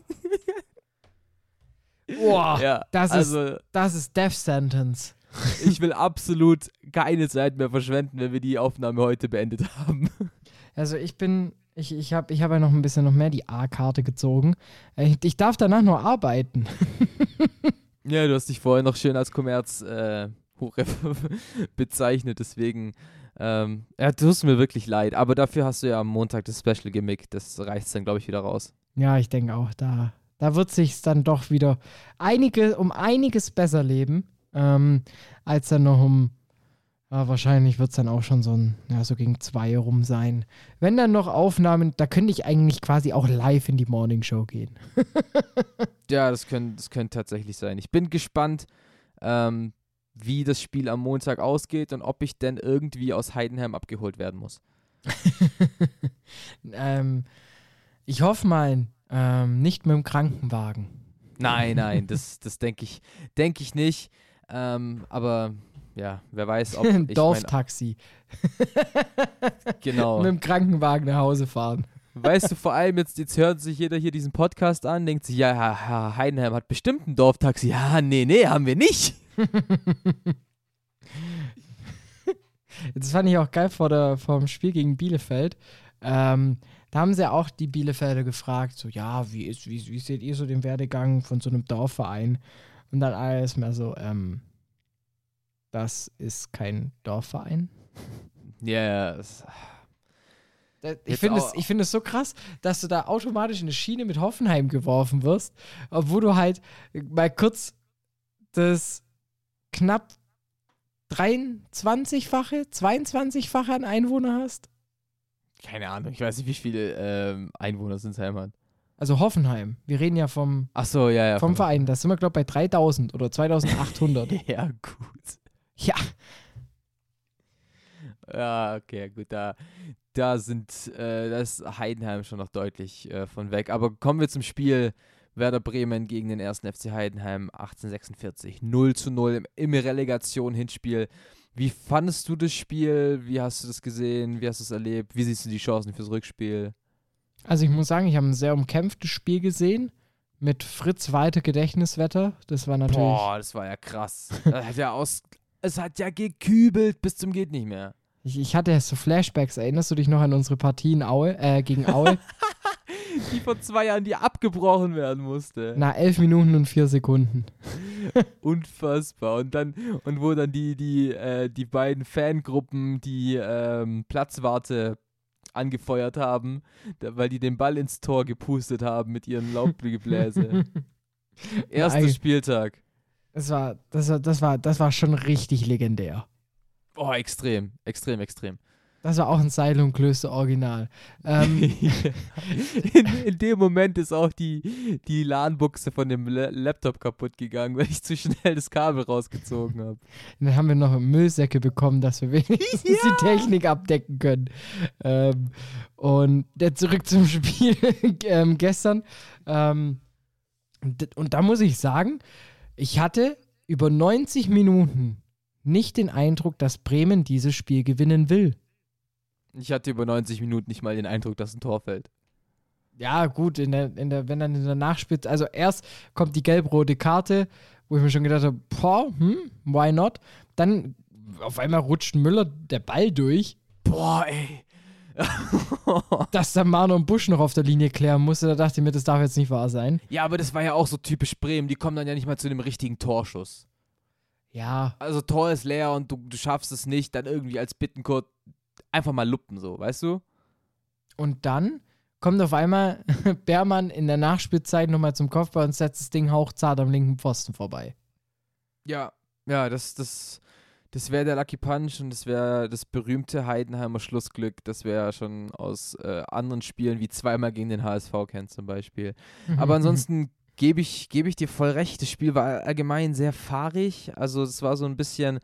Boah. ja, das ist- also Das ist Death Sentence. [laughs] ich will absolut keine Zeit mehr verschwenden, wenn wir die Aufnahme heute beendet haben. [laughs] Also ich bin, ich, ich habe ich hab ja noch ein bisschen noch mehr die A-Karte gezogen. Ich, ich darf danach nur arbeiten. Ja, du hast dich vorher noch schön als Kommerz äh, bezeichnet, deswegen ähm, ja, tust mir wirklich leid. Aber dafür hast du ja am Montag das Special Gimmick, das reißt dann, glaube ich, wieder raus. Ja, ich denke auch, da, da wird sich dann doch wieder einige, um einiges besser leben, ähm, als dann noch um, ja, wahrscheinlich wird es dann auch schon so ein, ja, so gegen zwei rum sein. Wenn dann noch Aufnahmen, da könnte ich eigentlich quasi auch live in die Morning Show gehen. [laughs] Ja, das könnte das könnt tatsächlich sein. Ich bin gespannt, ähm, wie das Spiel am Montag ausgeht und ob ich denn irgendwie aus Heidenheim abgeholt werden muss. [laughs] ähm, ich hoffe mal, ähm, nicht mit dem Krankenwagen. Nein, [laughs] nein, das, das denke ich, denk ich nicht. Ähm, aber ja, wer weiß, ob [laughs] mein, Dorftaxi. genau. Mit dem Krankenwagen nach Hause fahren. Weißt du, vor allem jetzt, jetzt hört sich jeder hier diesen Podcast an, denkt sich, ja, Heidenheim hat bestimmt ein Dorftaxi. Ja, nee, nee, haben wir nicht. [laughs] Das fand ich auch geil vor der, vor dem Spiel gegen Bielefeld. Ähm, da haben sie auch die Bielefelder gefragt, so, ja, wie, ist, wie, wie seht ihr so den Werdegang von so einem Dorfverein? Und dann alles mehr so, ähm, das ist kein Dorfverein. Ja, yes. Da- Ich finde es, ich finde es so krass, dass du da automatisch in eine Schiene mit Hoffenheim geworfen wirst, obwohl du halt mal kurz das knapp 23-fache, 22-fache an Einwohner hast. keine Ahnung, ich weiß nicht, wie viele ähm, Einwohner Sinsheim hat. Also Hoffenheim. Wir reden ja vom, Ach so, ja, ja. vom Verein. Da sind wir, glaube ich, bei 3000 oder 2800. [laughs] ja, gut. ja, Ja, okay, gut, da, da sind, äh, da ist Heidenheim schon noch deutlich äh, von weg. Aber kommen wir zum Spiel Werder Bremen gegen den ersten FC Heidenheim 1846. 0 zu 0 im, im Relegation-Hinspiel. Wie fandest du das Spiel? Wie hast du das gesehen? Wie hast du es erlebt? Wie siehst du die Chancen fürs Rückspiel? also ich muss sagen, ich habe ein sehr umkämpftes Spiel gesehen mit Fritz Walter Gedächtniswetter. Das war natürlich. Boah, das war ja krass. Das hat ja aus, es hat ja gekübelt bis zum geht nicht mehr. Ich, ich hatte so Flashbacks. Erinnerst du dich noch an unsere Partie in Aue, äh, gegen Aue? [laughs] [laughs] Die vor zwei Jahren, die abgebrochen werden musste. Na, elf Minuten und vier Sekunden. [laughs] Unfassbar. Und dann, und wo dann die, die, äh, die beiden Fangruppen die ähm, Platzwarte angefeuert haben, da, weil die den Ball ins Tor gepustet haben mit ihren Laubgebläse. [laughs] Erster Nein. Spieltag. Das war, das war, das war, das war schon richtig legendär. Oh, extrem, extrem, extrem. Das war auch ein Seil und Klöster Original. Ähm, [laughs] in, in dem Moment ist auch die, die LAN-Buchse von dem La Laptop kaputt gegangen, weil ich zu schnell das Kabel rausgezogen habe. [laughs] dann haben wir noch Müllsäcke bekommen, dass wir wenigstens die Technik abdecken können. Ähm, und der zurück zum [laughs] Spiel ähm, gestern. Ähm, und, und da muss ich sagen, ich hatte über 90 Minuten nicht den Eindruck, dass Bremen dieses Spiel gewinnen will. Ich hatte über 90 Minuten nicht mal den Eindruck, dass ein Tor fällt. Ja, gut, in der, in der, wenn dann in der Nachspiel, also erst kommt die gelb-rote Karte, wo ich mir schon gedacht habe, boah, hm, why not? Dann auf einmal rutscht Müller der Ball durch, Boah, ey. [laughs] dass der Mano Busch noch auf der Linie klären musste. Da dachte ich mir, das darf jetzt nicht wahr sein. Ja, aber das war ja auch so typisch Bremen. Die kommen dann ja nicht mal zu dem richtigen Torschuss. Ja, Also Tor ist leer und du, du schaffst es nicht, dann irgendwie als Bittenkurt einfach mal luppen, so, weißt du? und dann kommt auf einmal [laughs] Beermann in der Nachspielzeit nochmal zum Kopfball und setzt das Ding hauchzart am linken Pfosten vorbei. Ja, ja, das, das, das wäre der Lucky Punch und das wäre das berühmte Heidenheimer Schlussglück, das wir ja schon aus äh, anderen Spielen wie zweimal gegen den HSV kennen zum Beispiel. Aber ansonsten gebe ich, gebe ich dir voll recht. Das Spiel war allgemein sehr fahrig. Also es war so ein bisschen,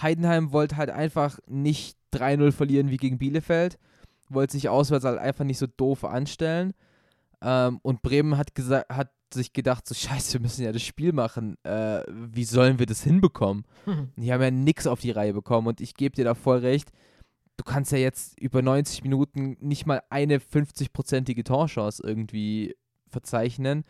Heidenheim wollte halt einfach nicht 3-0 verlieren wie gegen Bielefeld. Wollte sich auswärts halt einfach nicht so doof anstellen. Ähm, und Bremen hat, hat sich gedacht, so scheiße, wir müssen ja das Spiel machen. Äh, wie sollen wir das hinbekommen? [laughs] Die haben ja nichts auf die Reihe bekommen und ich gebe dir da voll recht. Du kannst ja jetzt über 90 Minuten nicht mal eine 50-prozentige Torchance irgendwie verzeichnen.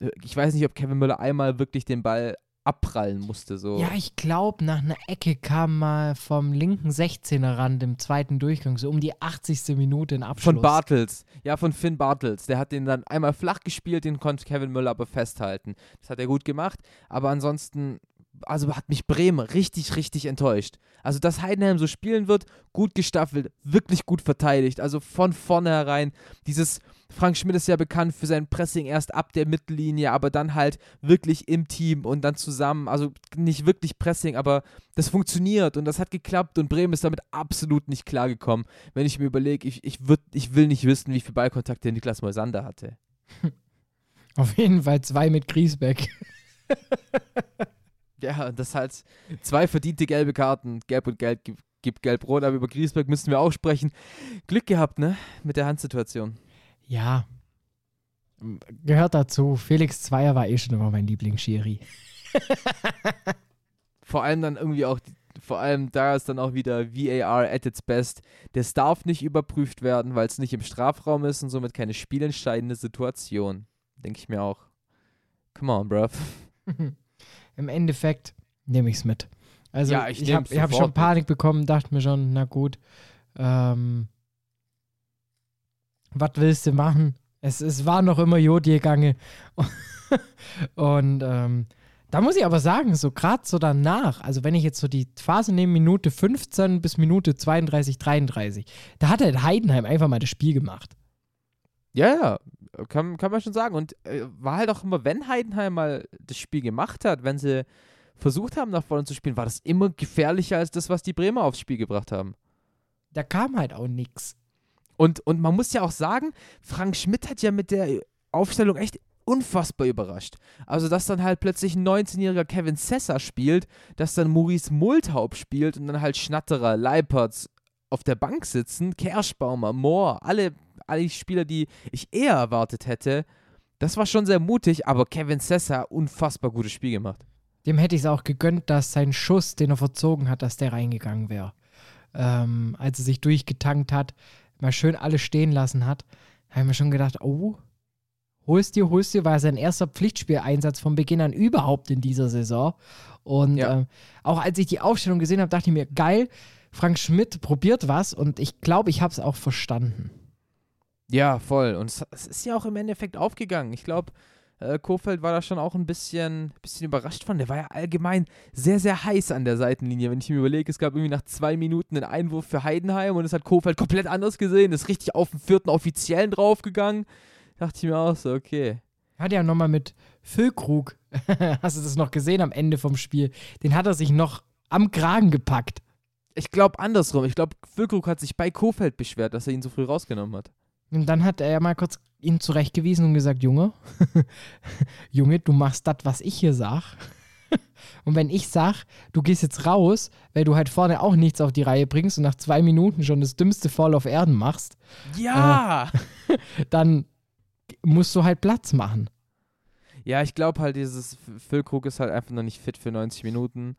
Äh, Ich weiß nicht, ob Kevin Müller einmal wirklich den Ball abprallen musste. So. Ja, ich glaube, nach einer Ecke kam mal vom linken 16er Rand im zweiten Durchgang, so um die 80. Minute in Abschluss. Von Bartels. Ja, von Finn Bartels. Der hat den dann einmal flach gespielt, den konnte Kevin Müller aber festhalten. Das hat er gut gemacht. Aber ansonsten, also hat mich Bremen richtig, richtig enttäuscht. Also, dass Heidenheim so spielen wird, gut gestaffelt, wirklich gut verteidigt. Also von vornherein dieses, Frank Schmidt ist ja bekannt für sein Pressing erst ab der Mittellinie, aber dann halt wirklich im Team und dann zusammen. Also nicht wirklich Pressing, aber das funktioniert und das hat geklappt und Bremen ist damit absolut nicht klargekommen. Wenn ich mir überlege, ich, ich, würd, ich will nicht wissen, wie viel Ballkontakte Niklas Moisander hatte. [laughs] Auf jeden Fall zwei mit Griesbeck. [laughs] Ja, und das halt zwei verdiente gelbe Karten, gelb und gelb gibt, gibt gelb-rot, aber über Griesbeck müssten wir auch sprechen. Glück gehabt, ne, mit der Handsituation. Ja. Gehört dazu. Felix Zweier war eh schon immer mein Lieblingsschiri. [laughs] Vor allem dann irgendwie auch, vor allem da ist dann auch wieder VAR at its best. Das darf nicht überprüft werden, weil es nicht im Strafraum ist und somit keine spielentscheidende Situation. Denke ich mir auch. Come on, bruv. [laughs] Im Endeffekt nehme ich es mit. Also Ja, ich ich, habe hab schon Panik bekommen, dachte mir schon, na gut, ähm, was willst du machen? Es, es war noch immer Jod gegangen. [laughs] Und ähm, da muss ich aber sagen, so gerade so danach, also wenn ich jetzt so die Phase nehme, Minute 15 bis Minute 32, 33, da hat halt Heidenheim einfach mal das Spiel gemacht. Ja, ja, kann, kann man schon sagen. Und äh, war halt auch immer, wenn Heidenheim mal das Spiel gemacht hat, wenn sie versucht haben, nach vorne zu spielen, war das immer gefährlicher als das, was die Bremer aufs Spiel gebracht haben. Da kam halt auch nichts. Und, und man muss ja auch sagen, Frank Schmidt hat ja mit der Aufstellung echt unfassbar überrascht. Also, dass dann halt plötzlich ein 19-jähriger Kevin Sessa spielt, dass dann Maurice Multhaupt spielt und dann halt Schnatterer, Leipertz auf der Bank sitzen, Kerschbaumer, Mohr, alle, alle Spieler, die ich eher erwartet hätte. Das war schon sehr mutig, aber Kevin Sessa unfassbar gutes Spiel gemacht. Dem hätte ich es auch gegönnt, dass sein Schuss, den er verzogen hat, dass der reingegangen wäre. Ähm, als er sich durchgetankt hat, mal schön alle stehen lassen hat, habe ich mir schon gedacht, oh, holst dir, holst dir, war sein erster Pflichtspieleinsatz von Beginn an überhaupt in dieser Saison. Und Ja. ähm, auch als ich die Aufstellung gesehen habe, dachte ich mir, geil, Frank Schmidt probiert was und ich glaube, ich habe es auch verstanden. Ja, voll. Und es, es ist ja auch im Endeffekt aufgegangen. Ich glaube, äh, Kofeld war da schon auch ein bisschen, bisschen überrascht von. Der war ja allgemein sehr, sehr heiß an der Seitenlinie. Wenn ich mir überlege, es gab irgendwie nach zwei Minuten einen Einwurf für Heidenheim und es hat Kofeld komplett anders gesehen, ist richtig auf den vierten Offiziellen draufgegangen. Dachte ich mir auch so, okay. Hat ja nochmal mit Füllkrug, [laughs] hast du das noch gesehen am Ende vom Spiel, den hat er sich noch am Kragen gepackt. Ich glaube andersrum. Ich glaube, Füllkrug hat sich bei Kofeld beschwert, dass er ihn so früh rausgenommen hat. Und dann hat er ja mal kurz ihn zurechtgewiesen und gesagt, Junge, [laughs] Junge, du machst das, was ich hier sag. [laughs] und wenn ich sag, du gehst jetzt raus, weil du halt vorne auch nichts auf die Reihe bringst und nach zwei Minuten schon das dümmste Fall auf Erden machst, Ja! [laughs] dann musst du halt Platz machen. Ja, ich glaube halt, dieses Füllkrug ist halt einfach noch nicht fit für 90 Minuten.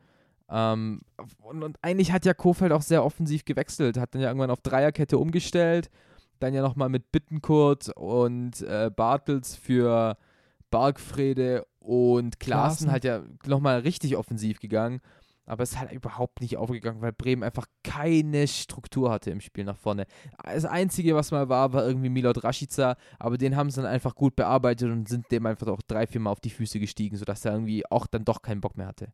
Ähm, und, und eigentlich hat ja Kofeld auch sehr offensiv gewechselt, hat dann ja irgendwann auf Dreierkette umgestellt, dann ja nochmal mit Bittenkurt und äh, Bartels für Bargfrede und Klaassen Klaassen. halt ja nochmal richtig offensiv gegangen. Aber es ist halt überhaupt nicht aufgegangen, weil Bremen einfach keine Struktur hatte im Spiel nach vorne. Das Einzige, was mal war, war irgendwie Milot Rashica, aber den haben sie dann einfach gut bearbeitet und sind dem einfach auch drei, vier Mal auf die Füße gestiegen, sodass er irgendwie auch dann doch keinen Bock mehr hatte.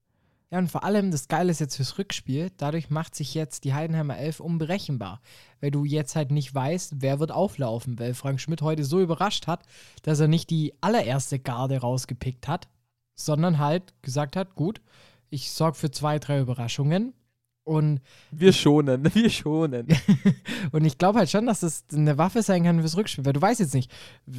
Ja, und vor allem das Geile ist jetzt fürs Rückspiel, dadurch macht sich jetzt die Heidenheimer Elf unberechenbar, weil du jetzt halt nicht weißt, wer wird auflaufen, weil Frank Schmidt heute so überrascht hat, dass er nicht die allererste Garde rausgepickt hat, sondern halt gesagt hat, gut, ich sorge für zwei, drei Überraschungen und, Wir schonen, [laughs] wir schonen. [laughs] und ich glaube halt schon, dass das eine Waffe sein kann fürs Rückspiel, weil du weißt jetzt nicht,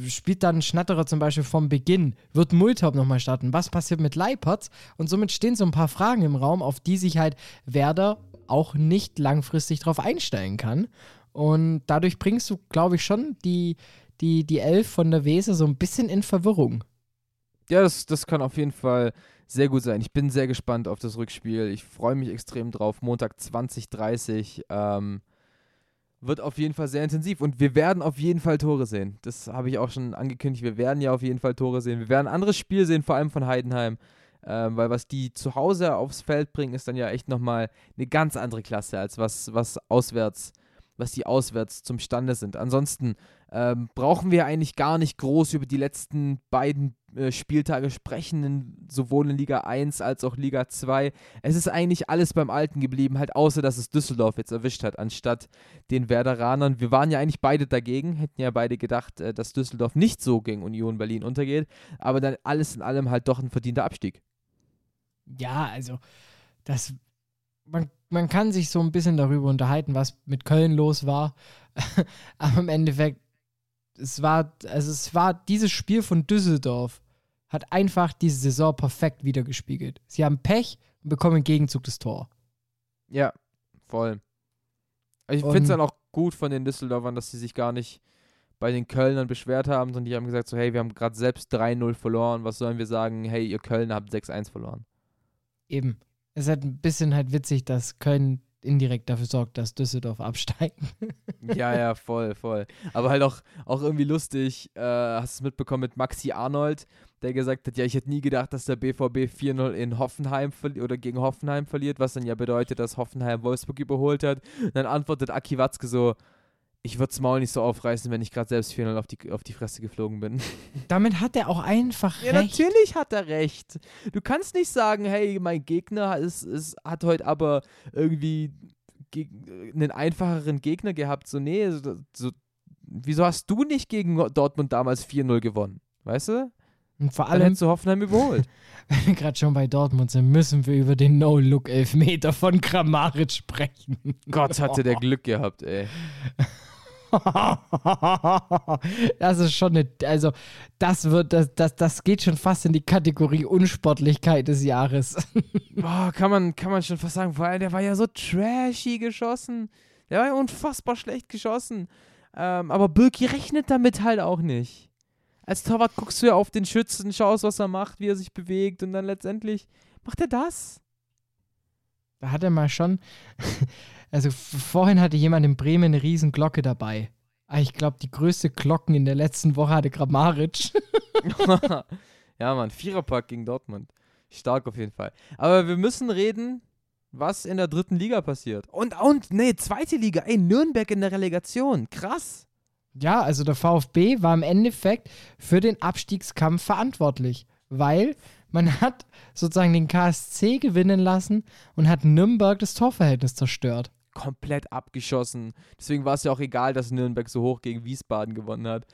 spielt dann Schnatterer zum Beispiel vom Beginn, wird Multhaupt nochmal starten, was passiert mit Leipertz und somit stehen so ein paar Fragen im Raum, auf die sich halt Werder auch nicht langfristig drauf einstellen kann. Und dadurch bringst du, glaube ich, schon die, die, die Elf von der Weser so ein bisschen in Verwirrung. Ja, das, das kann auf jeden Fall sehr gut sein. Ich bin sehr gespannt auf das Rückspiel. Ich freue mich extrem drauf. Montag 2030 ähm, wird auf jeden Fall sehr intensiv und wir werden auf jeden Fall Tore sehen. Das habe ich auch schon angekündigt. Wir werden ja auf jeden Fall Tore sehen. Wir werden ein anderes Spiel sehen, vor allem von Heidenheim. Ähm, weil was die zu Hause aufs Feld bringen, ist dann ja echt nochmal eine ganz andere Klasse, als was, was auswärts, was die auswärts zum Stande sind. Ansonsten ähm, brauchen wir eigentlich gar nicht groß über die letzten beiden Spieltage sprechen, sowohl in Liga 1 als auch Liga 2. Es ist eigentlich alles beim Alten geblieben, halt außer, dass es Düsseldorf jetzt erwischt hat, anstatt den Werderanern. Wir waren ja eigentlich beide dagegen, hätten ja beide gedacht, äh, dass Düsseldorf nicht so gegen Union Berlin untergeht, aber dann alles in allem halt doch ein verdienter Abstieg. Ja, also das man, man kann sich so ein bisschen darüber unterhalten, was mit Köln los war. [laughs] Aber im Endeffekt, es war, also es war dieses Spiel von Düsseldorf hat einfach diese Saison perfekt wiedergespiegelt. Sie haben Pech und bekommen im Gegenzug das Tor. Ja, voll. Also ich finde es dann auch gut von den Düsseldorfern, dass sie sich gar nicht bei den Kölnern beschwert haben, sondern die haben gesagt so, hey, wir haben gerade selbst 3-0 verloren, was sollen wir sagen? Hey, ihr Kölner habt 6-1 verloren. Eben. Es ist halt ein bisschen halt witzig, dass Köln indirekt dafür sorgt, dass Düsseldorf absteigt. [laughs] Ja, ja, voll, voll. Aber halt auch, auch irgendwie lustig, äh, hast du es mitbekommen mit Maxi Arnold, der gesagt hat, ja, ich hätte nie gedacht, dass der BVB 4-0 in Hoffenheim oder gegen Hoffenheim verliert, was dann ja bedeutet, dass Hoffenheim Wolfsburg überholt hat. Und dann antwortet Aki Watzke so, ich würde es Maul nicht so aufreißen, wenn ich gerade selbst 4-0 auf die, auf die Fresse geflogen bin. [laughs] Damit hat er auch einfach ja, recht. natürlich hat er recht. Du kannst nicht sagen, hey, mein Gegner ist, ist, hat heute aber irgendwie einen einfacheren Gegner gehabt. So, nee, so, so, wieso hast du nicht gegen Dortmund damals 4-0 gewonnen? Weißt du? Und vor allem. zu Hoffenheim überholt. [laughs] Wenn wir gerade schon bei Dortmund sind, müssen wir über den No-Look-Elfmeter von Kramaric sprechen. Gott, hatte der [laughs] Glück gehabt, ey. [laughs] das ist schon eine, also das wird, das, das, das geht schon fast in die Kategorie Unsportlichkeit des Jahres. Boah, kann man, kann man schon fast sagen, weil der war ja so trashy geschossen. Der war ja unfassbar schlecht geschossen. Ähm, aber Birki rechnet damit halt auch nicht. Als Torwart guckst du ja auf den Schützen, schaust, was er macht, wie er sich bewegt und dann letztendlich macht er das. Da hat er mal schon, [laughs] also vorhin hatte jemand in Bremen eine riesen Glocke dabei. Ah, ich glaube, die größte Glocken in der letzten Woche hatte Grammaric. [laughs] [laughs] ja, Mann, Viererpack gegen Dortmund. Stark auf jeden Fall. Aber wir müssen reden, was in der dritten Liga passiert. Und, und, nee, zweite Liga. Ey, Nürnberg in der Relegation. Krass. Ja, also der VfB war im Endeffekt für den Abstiegskampf verantwortlich, weil man hat sozusagen den KSC gewinnen lassen und hat Nürnberg das Torverhältnis zerstört. Komplett abgeschossen. Deswegen war es ja auch egal, dass Nürnberg so hoch gegen Wiesbaden gewonnen hat.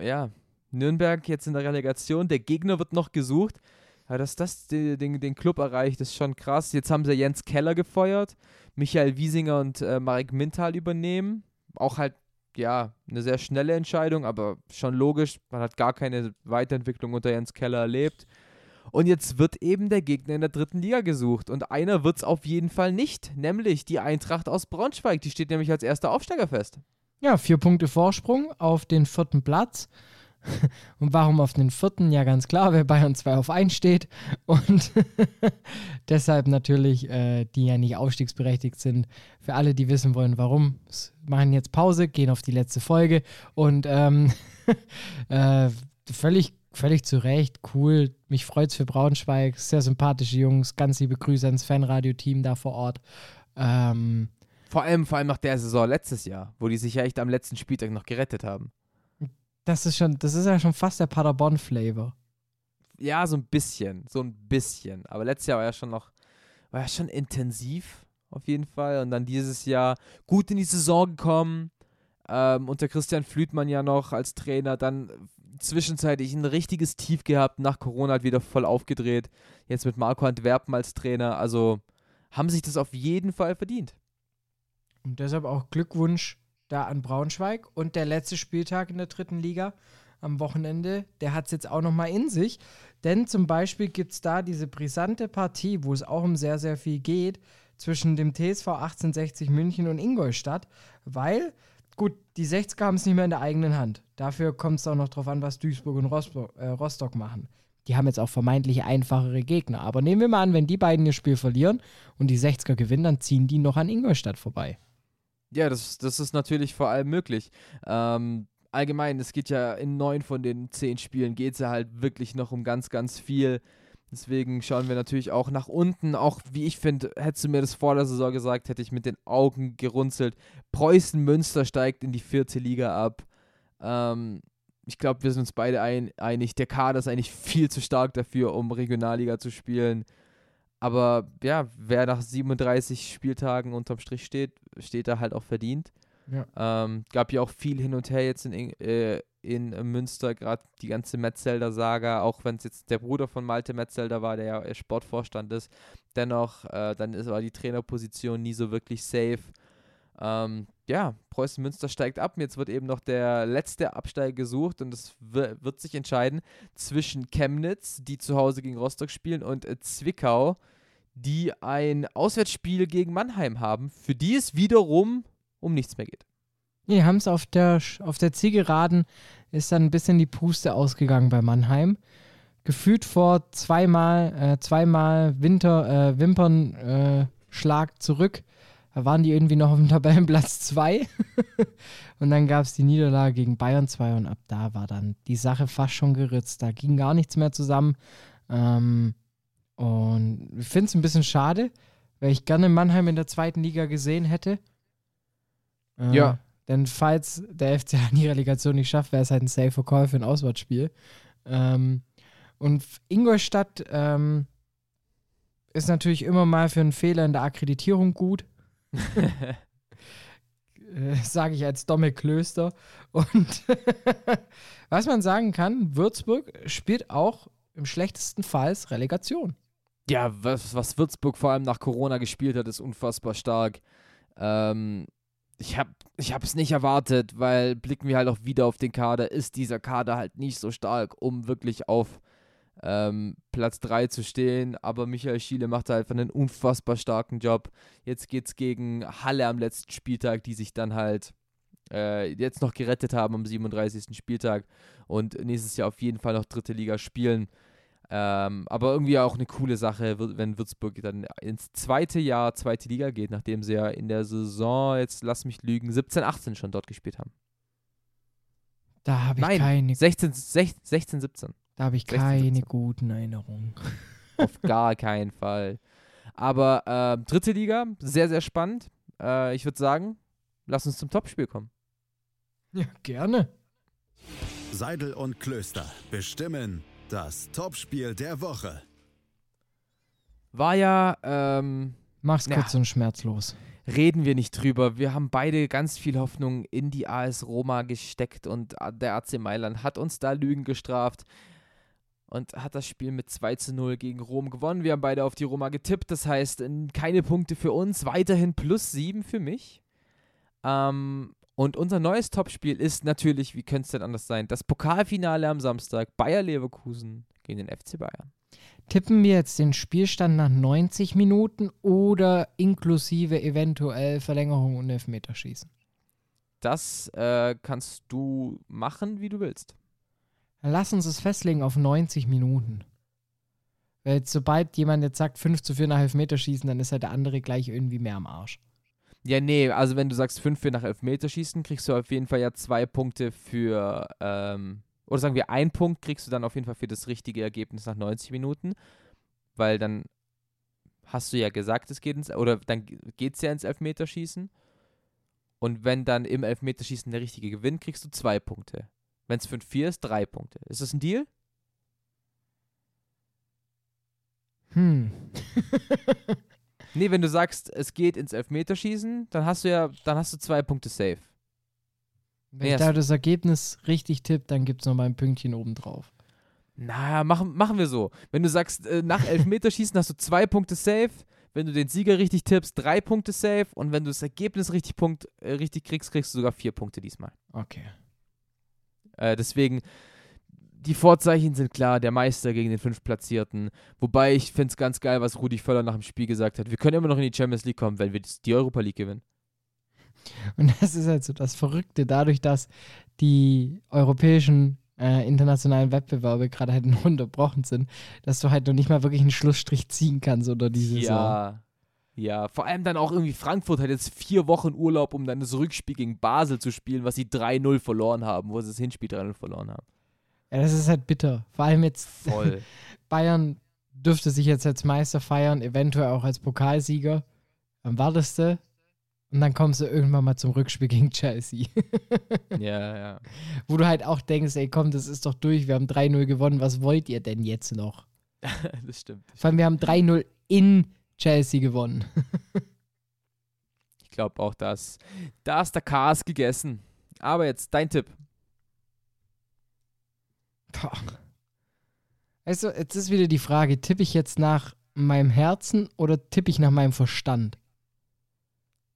Ja, Nürnberg jetzt in der Relegation. Der Gegner wird noch gesucht. Ja, dass das den, den, den Club erreicht, ist schon krass. Jetzt haben sie Jens Keller gefeuert. Michael Wiesinger und äh, Marek Mintal übernehmen. Auch halt, ja, eine sehr schnelle Entscheidung, aber schon logisch. Man hat gar keine Weiterentwicklung unter Jens Keller erlebt. Und jetzt wird eben der Gegner in der dritten Liga gesucht. Und einer wird es auf jeden Fall nicht, nämlich die Eintracht aus Braunschweig. Die steht nämlich als erster Aufsteiger fest. Ja, vier Punkte Vorsprung auf den vierten Platz. [laughs] Und warum auf den vierten? Ja, ganz klar, weil Bayern 2 auf 1 steht. Und [laughs] deshalb natürlich, äh, die ja nicht aufstiegsberechtigt sind. Für alle, die wissen wollen, warum, machen jetzt Pause, gehen auf die letzte Folge. Und ähm, [laughs] äh, völlig völlig zu Recht, cool. Mich freut es für Braunschweig. Sehr sympathische Jungs. Ganz liebe Grüße ans Fanradio-Team da vor Ort. Ähm, vor allem, vor allem nach der Saison letztes Jahr, wo die sich ja echt am letzten Spieltag noch gerettet haben. Das ist schon, das ist ja schon fast der Paderborn-Flavor. Ja, so ein bisschen, so ein bisschen. Aber letztes Jahr war ja schon noch, war ja schon intensiv auf jeden Fall. Und dann dieses Jahr gut in die Saison gekommen. Ähm, unter Christian Flütmann ja noch als Trainer, dann zwischenzeitlich ein richtiges Tief gehabt, nach Corona hat wieder voll aufgedreht. Jetzt mit Marco Antwerpen als Trainer. Also haben sich das auf jeden Fall verdient. Und deshalb auch Glückwunsch da an Braunschweig. Und der letzte Spieltag in der dritten Liga am Wochenende, der hat es jetzt auch nochmal in sich. Denn zum Beispiel gibt es da diese brisante Partie, wo es auch um sehr, sehr viel geht, zwischen dem TSV 1860 München und Ingolstadt, weil Gut, die 60er haben es nicht mehr in der eigenen Hand. Dafür kommt es auch noch drauf an, was Duisburg und Rostock, äh, Rostock machen. Die haben jetzt auch vermeintlich einfachere Gegner. Aber nehmen wir mal an, wenn die beiden ihr Spiel verlieren und die 60er gewinnen, dann ziehen die noch an Ingolstadt vorbei. Ja, das, das ist natürlich vor allem möglich. Ähm, allgemein, es geht ja in neun von den zehn Spielen geht es ja halt wirklich noch um ganz, ganz viel. Deswegen schauen wir natürlich auch nach unten. Auch wie ich finde, hättest du mir das vor der Saison gesagt, hätte ich mit den Augen gerunzelt. Preußen Münster steigt in die vierte Liga ab. Ähm, ich glaube, wir sind uns beide ein, einig. Der Kader ist eigentlich viel zu stark dafür, um Regionalliga zu spielen. Aber ja, wer nach 37 Spieltagen unterm Strich steht, steht da halt auch verdient. Ja. Ähm, gab ja auch viel hin und her jetzt in, äh, in Münster, gerade die ganze Metzelder-Saga, auch wenn es jetzt der Bruder von Malte Metzelder war, der ja Sportvorstand ist, dennoch, äh, dann ist, war die Trainerposition nie so wirklich safe. Ähm, ja, Preußen Münster steigt ab. Jetzt wird eben noch der letzte Absteiger gesucht und es wird sich entscheiden zwischen Chemnitz, die zu Hause gegen Rostock spielen, und äh, Zwickau, die ein Auswärtsspiel gegen Mannheim haben, für die es wiederum um nichts mehr geht. Nee, haben es auf der, auf der Zielgeraden ist dann ein bisschen die Puste ausgegangen bei Mannheim. Gefühlt vor zweimal, äh, zweimal Winter, äh, Wimpernschlag äh, zurück Da waren die irgendwie noch auf dem Tabellenplatz 2. [laughs] und dann gab es die Niederlage gegen Bayern 2 und ab da war dann die Sache fast schon geritzt. Da ging gar nichts mehr zusammen. Ähm, und ich finde es ein bisschen schade, weil ich gerne Mannheim in der zweiten Liga gesehen hätte. Äh, Ja. Denn falls der FCA die Relegation nicht schafft, wäre es halt ein Safe-Verkäufer für ein Auswärtsspiel. Ähm, und Ingolstadt ähm, ist natürlich immer mal für einen Fehler in der Akkreditierung gut. [laughs] äh, Sage ich als Domme Klöster. Und [laughs] was man sagen kann, Würzburg spielt auch im schlechtesten Fall Relegation. Ja, was, was Würzburg vor allem nach Corona gespielt hat, ist unfassbar stark. Ähm, ich habe ich es nicht erwartet, weil blicken wir halt auch wieder auf den Kader, ist dieser Kader halt nicht so stark, um wirklich auf ähm, Platz 3 zu stehen. Aber Michael Schiele macht da einfach einen unfassbar starken Job. Jetzt geht es gegen Halle am letzten Spieltag, die sich dann halt äh, jetzt noch gerettet haben am 37. Spieltag und nächstes Jahr auf jeden Fall noch dritte Liga spielen. Ähm, aber irgendwie auch eine coole Sache, wenn Würzburg dann ins zweite Jahr, zweite Liga geht, nachdem sie ja in der Saison, jetzt lass mich lügen, 17, 18 schon dort gespielt haben. Da habe ich Nein, keine, 16, 16, 16 17. da habe ich 16, keine 17. guten Erinnerungen. [laughs] Auf gar keinen Fall. Aber ähm, dritte Liga, sehr, sehr spannend. Äh, ich würde sagen, lass uns zum Topspiel kommen. Ja, gerne. Seidel und Klöster bestimmen das Topspiel der Woche. War ja, ähm, Mach's Ja. kurz und schmerzlos. reden wir nicht drüber. Wir haben beide ganz viel Hoffnung in die AS Roma gesteckt und der AC Mailand hat uns da Lügen gestraft und hat das Spiel mit 2 zu 0 gegen Rom gewonnen. Wir haben beide auf die Roma getippt, das heißt keine Punkte für uns, weiterhin plus 7 für mich. Ähm, und unser neues Topspiel ist natürlich, wie könnte es denn anders sein, das Pokalfinale am Samstag, Bayer Leverkusen gegen den FC Bayern. Tippen wir jetzt den Spielstand nach 90 Minuten oder inklusive eventuell Verlängerung und Elfmeterschießen? Das äh, kannst du machen, wie du willst. Lass uns es festlegen auf 90 Minuten. Weil sobald jemand jetzt sagt 5 zu 4 nach Elfmeterschießen, dann ist halt der andere gleich irgendwie mehr am Arsch. Ja, nee, also wenn du sagst 5 nach Elfmeterschießen, kriegst du auf jeden Fall ja zwei Punkte für, ähm, oder sagen wir ein Punkt kriegst du dann auf jeden Fall für das richtige Ergebnis nach 90 Minuten, weil dann hast du ja gesagt, es geht ins, oder dann geht es ja ins Elfmeterschießen und wenn dann im Elfmeterschießen der richtige gewinnt, kriegst du zwei Punkte. Wenn es 5-4 ist, drei Punkte. Ist das ein Deal? Hm. [laughs] Nee, wenn du sagst, es geht ins Elfmeterschießen, dann hast du ja, dann hast du zwei Punkte safe. Wenn Ja, ich da das Ergebnis richtig tippe, dann gibt es noch mal ein Pünktchen oben drauf. Na, machen, machen wir so. Wenn du sagst, äh, nach [laughs] Elfmeterschießen hast du zwei Punkte safe, wenn du den Sieger richtig tippst, drei Punkte safe und wenn du das Ergebnis richtig, Punkt, äh, richtig kriegst, kriegst du sogar vier Punkte diesmal. Okay. Äh, deswegen, die Vorzeichen sind klar, der Meister gegen den Fünftplatzierten. Wobei ich finde es ganz geil, was Rudi Völler nach dem Spiel gesagt hat. Wir können immer noch in die Champions League kommen, wenn wir die Europa League gewinnen. Und das ist halt so das Verrückte, dadurch, dass die europäischen äh, internationalen Wettbewerbe gerade halt [laughs] unterbrochen sind, dass du halt noch nicht mal wirklich einen Schlussstrich ziehen kannst oder die Saison. Ja. Vor allem dann auch irgendwie Frankfurt hat jetzt vier Wochen Urlaub, um dann das Rückspiel gegen Basel zu spielen, was sie 3-0 verloren haben, wo sie das Hinspiel 3-0 verloren haben. ja, das ist halt bitter. Vor allem jetzt Voll. [laughs] Bayern dürfte sich jetzt als Meister feiern, eventuell auch als Pokalsieger. Dann wartest du und dann kommst du irgendwann mal zum Rückspiel gegen Chelsea. [laughs] ja, ja. Wo du halt auch denkst, ey komm, das ist doch durch, wir haben 3-0 gewonnen, was wollt ihr denn jetzt noch? [laughs] das stimmt. Vor allem, wir haben 3-0 in Chelsea gewonnen. Ich glaube auch, dass da ist der Chaos gegessen. Aber jetzt dein Tipp. Boah. Also, jetzt ist wieder die Frage, tippe ich jetzt nach meinem Herzen oder tippe ich nach meinem Verstand?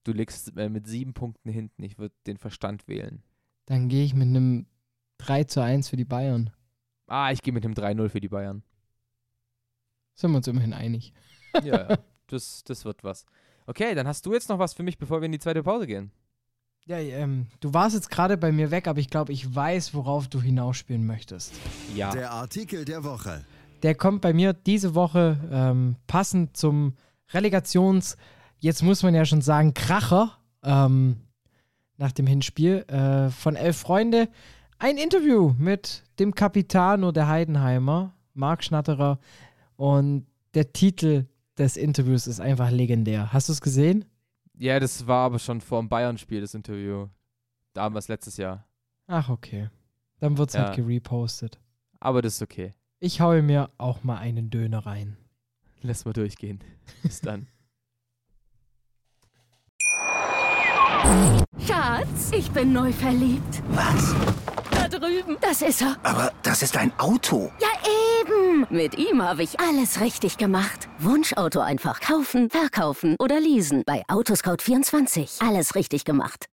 Du liegst äh, mit sieben Punkten hinten. Ich würde den Verstand wählen. Dann gehe ich mit einem 3 zu 1 für die Bayern. Ah, ich gehe mit dem 3-0 für die Bayern. Sind wir uns immerhin einig. Ja, ja. [laughs] Das, das wird was. Okay, dann hast du jetzt noch was für mich, bevor wir in die zweite Pause gehen. Ja, ähm, du warst jetzt gerade bei mir weg, aber ich glaube, ich weiß, worauf du hinausspielen möchtest. Ja. Der Artikel der Woche. Der kommt bei mir diese Woche ähm, passend zum Relegationsjahr jetzt muss man ja schon sagen, Kracher ähm, nach dem Hinspiel äh, von Elf Freunde. Ein Interview mit dem Capitano der Heidenheimer, Marc Schnatterer. Und der Titel des Interviews ist einfach legendär. Hast du es gesehen? Ja, das war aber schon vor dem Bayern-Spiel, das Interview. Damals letztes Jahr. Ach, okay. Dann wird es Ja. halt gerepostet. Aber das ist okay. Ich haue mir auch mal einen Döner rein. Lass mal durchgehen. [laughs] Bis dann. Schatz, ich bin neu verliebt. Was? Drüben. Das ist er. Aber das ist ein Auto. Ja, eben. Mit ihm habe ich alles richtig gemacht. Wunschauto einfach kaufen, verkaufen oder leasen. Bei Autoscout24. Alles richtig gemacht.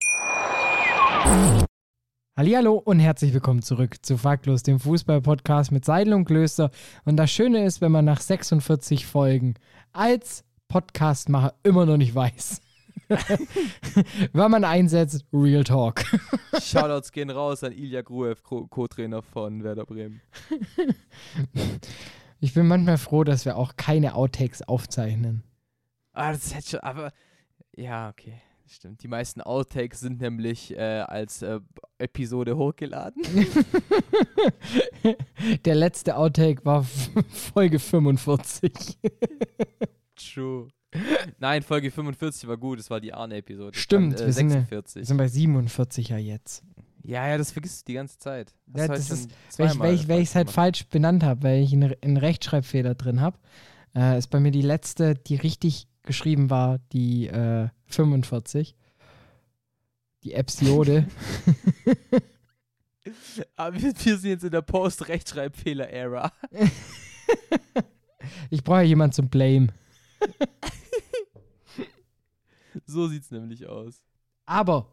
Hallihallo und herzlich willkommen zurück zu Faktlos, dem Fußball-Podcast mit Seidel und Klöster. Und das Schöne ist, wenn man nach 46 Folgen als Podcastmacher immer noch nicht weiß, [laughs] wann man einsetzt, Real Talk. [laughs] Shoutouts gehen raus an Ilya Gruev, Co- Co-Trainer von Werder Bremen. [laughs] Ich bin manchmal froh, dass wir auch keine Outtakes aufzeichnen. Ah, das hätte schon, aber ja, okay. Stimmt. Die meisten Outtakes sind nämlich äh, als äh, Episode hochgeladen. Der letzte Outtake war Folge 45. True. Nein, Folge 45 war gut, das war die Arne-Episode. Stimmt, Dann, wir sind ja- 46. Wir sind bei 47 ja jetzt. ja, ja, das vergisst du die ganze Zeit. Ja, das ist, weil ich, weil ich, weil es halt falsch benannt habe, weil ich einen, einen Rechtschreibfehler drin habe. Äh, ist bei mir die letzte, die richtig geschrieben war, die äh, 45. Die Episode. [laughs] [laughs] Aber wir, wir sind jetzt in der Post-Rechtschreibfehler-Ära. [laughs] ich brauche jemanden zum Blame. [laughs] So sieht's nämlich aus. Aber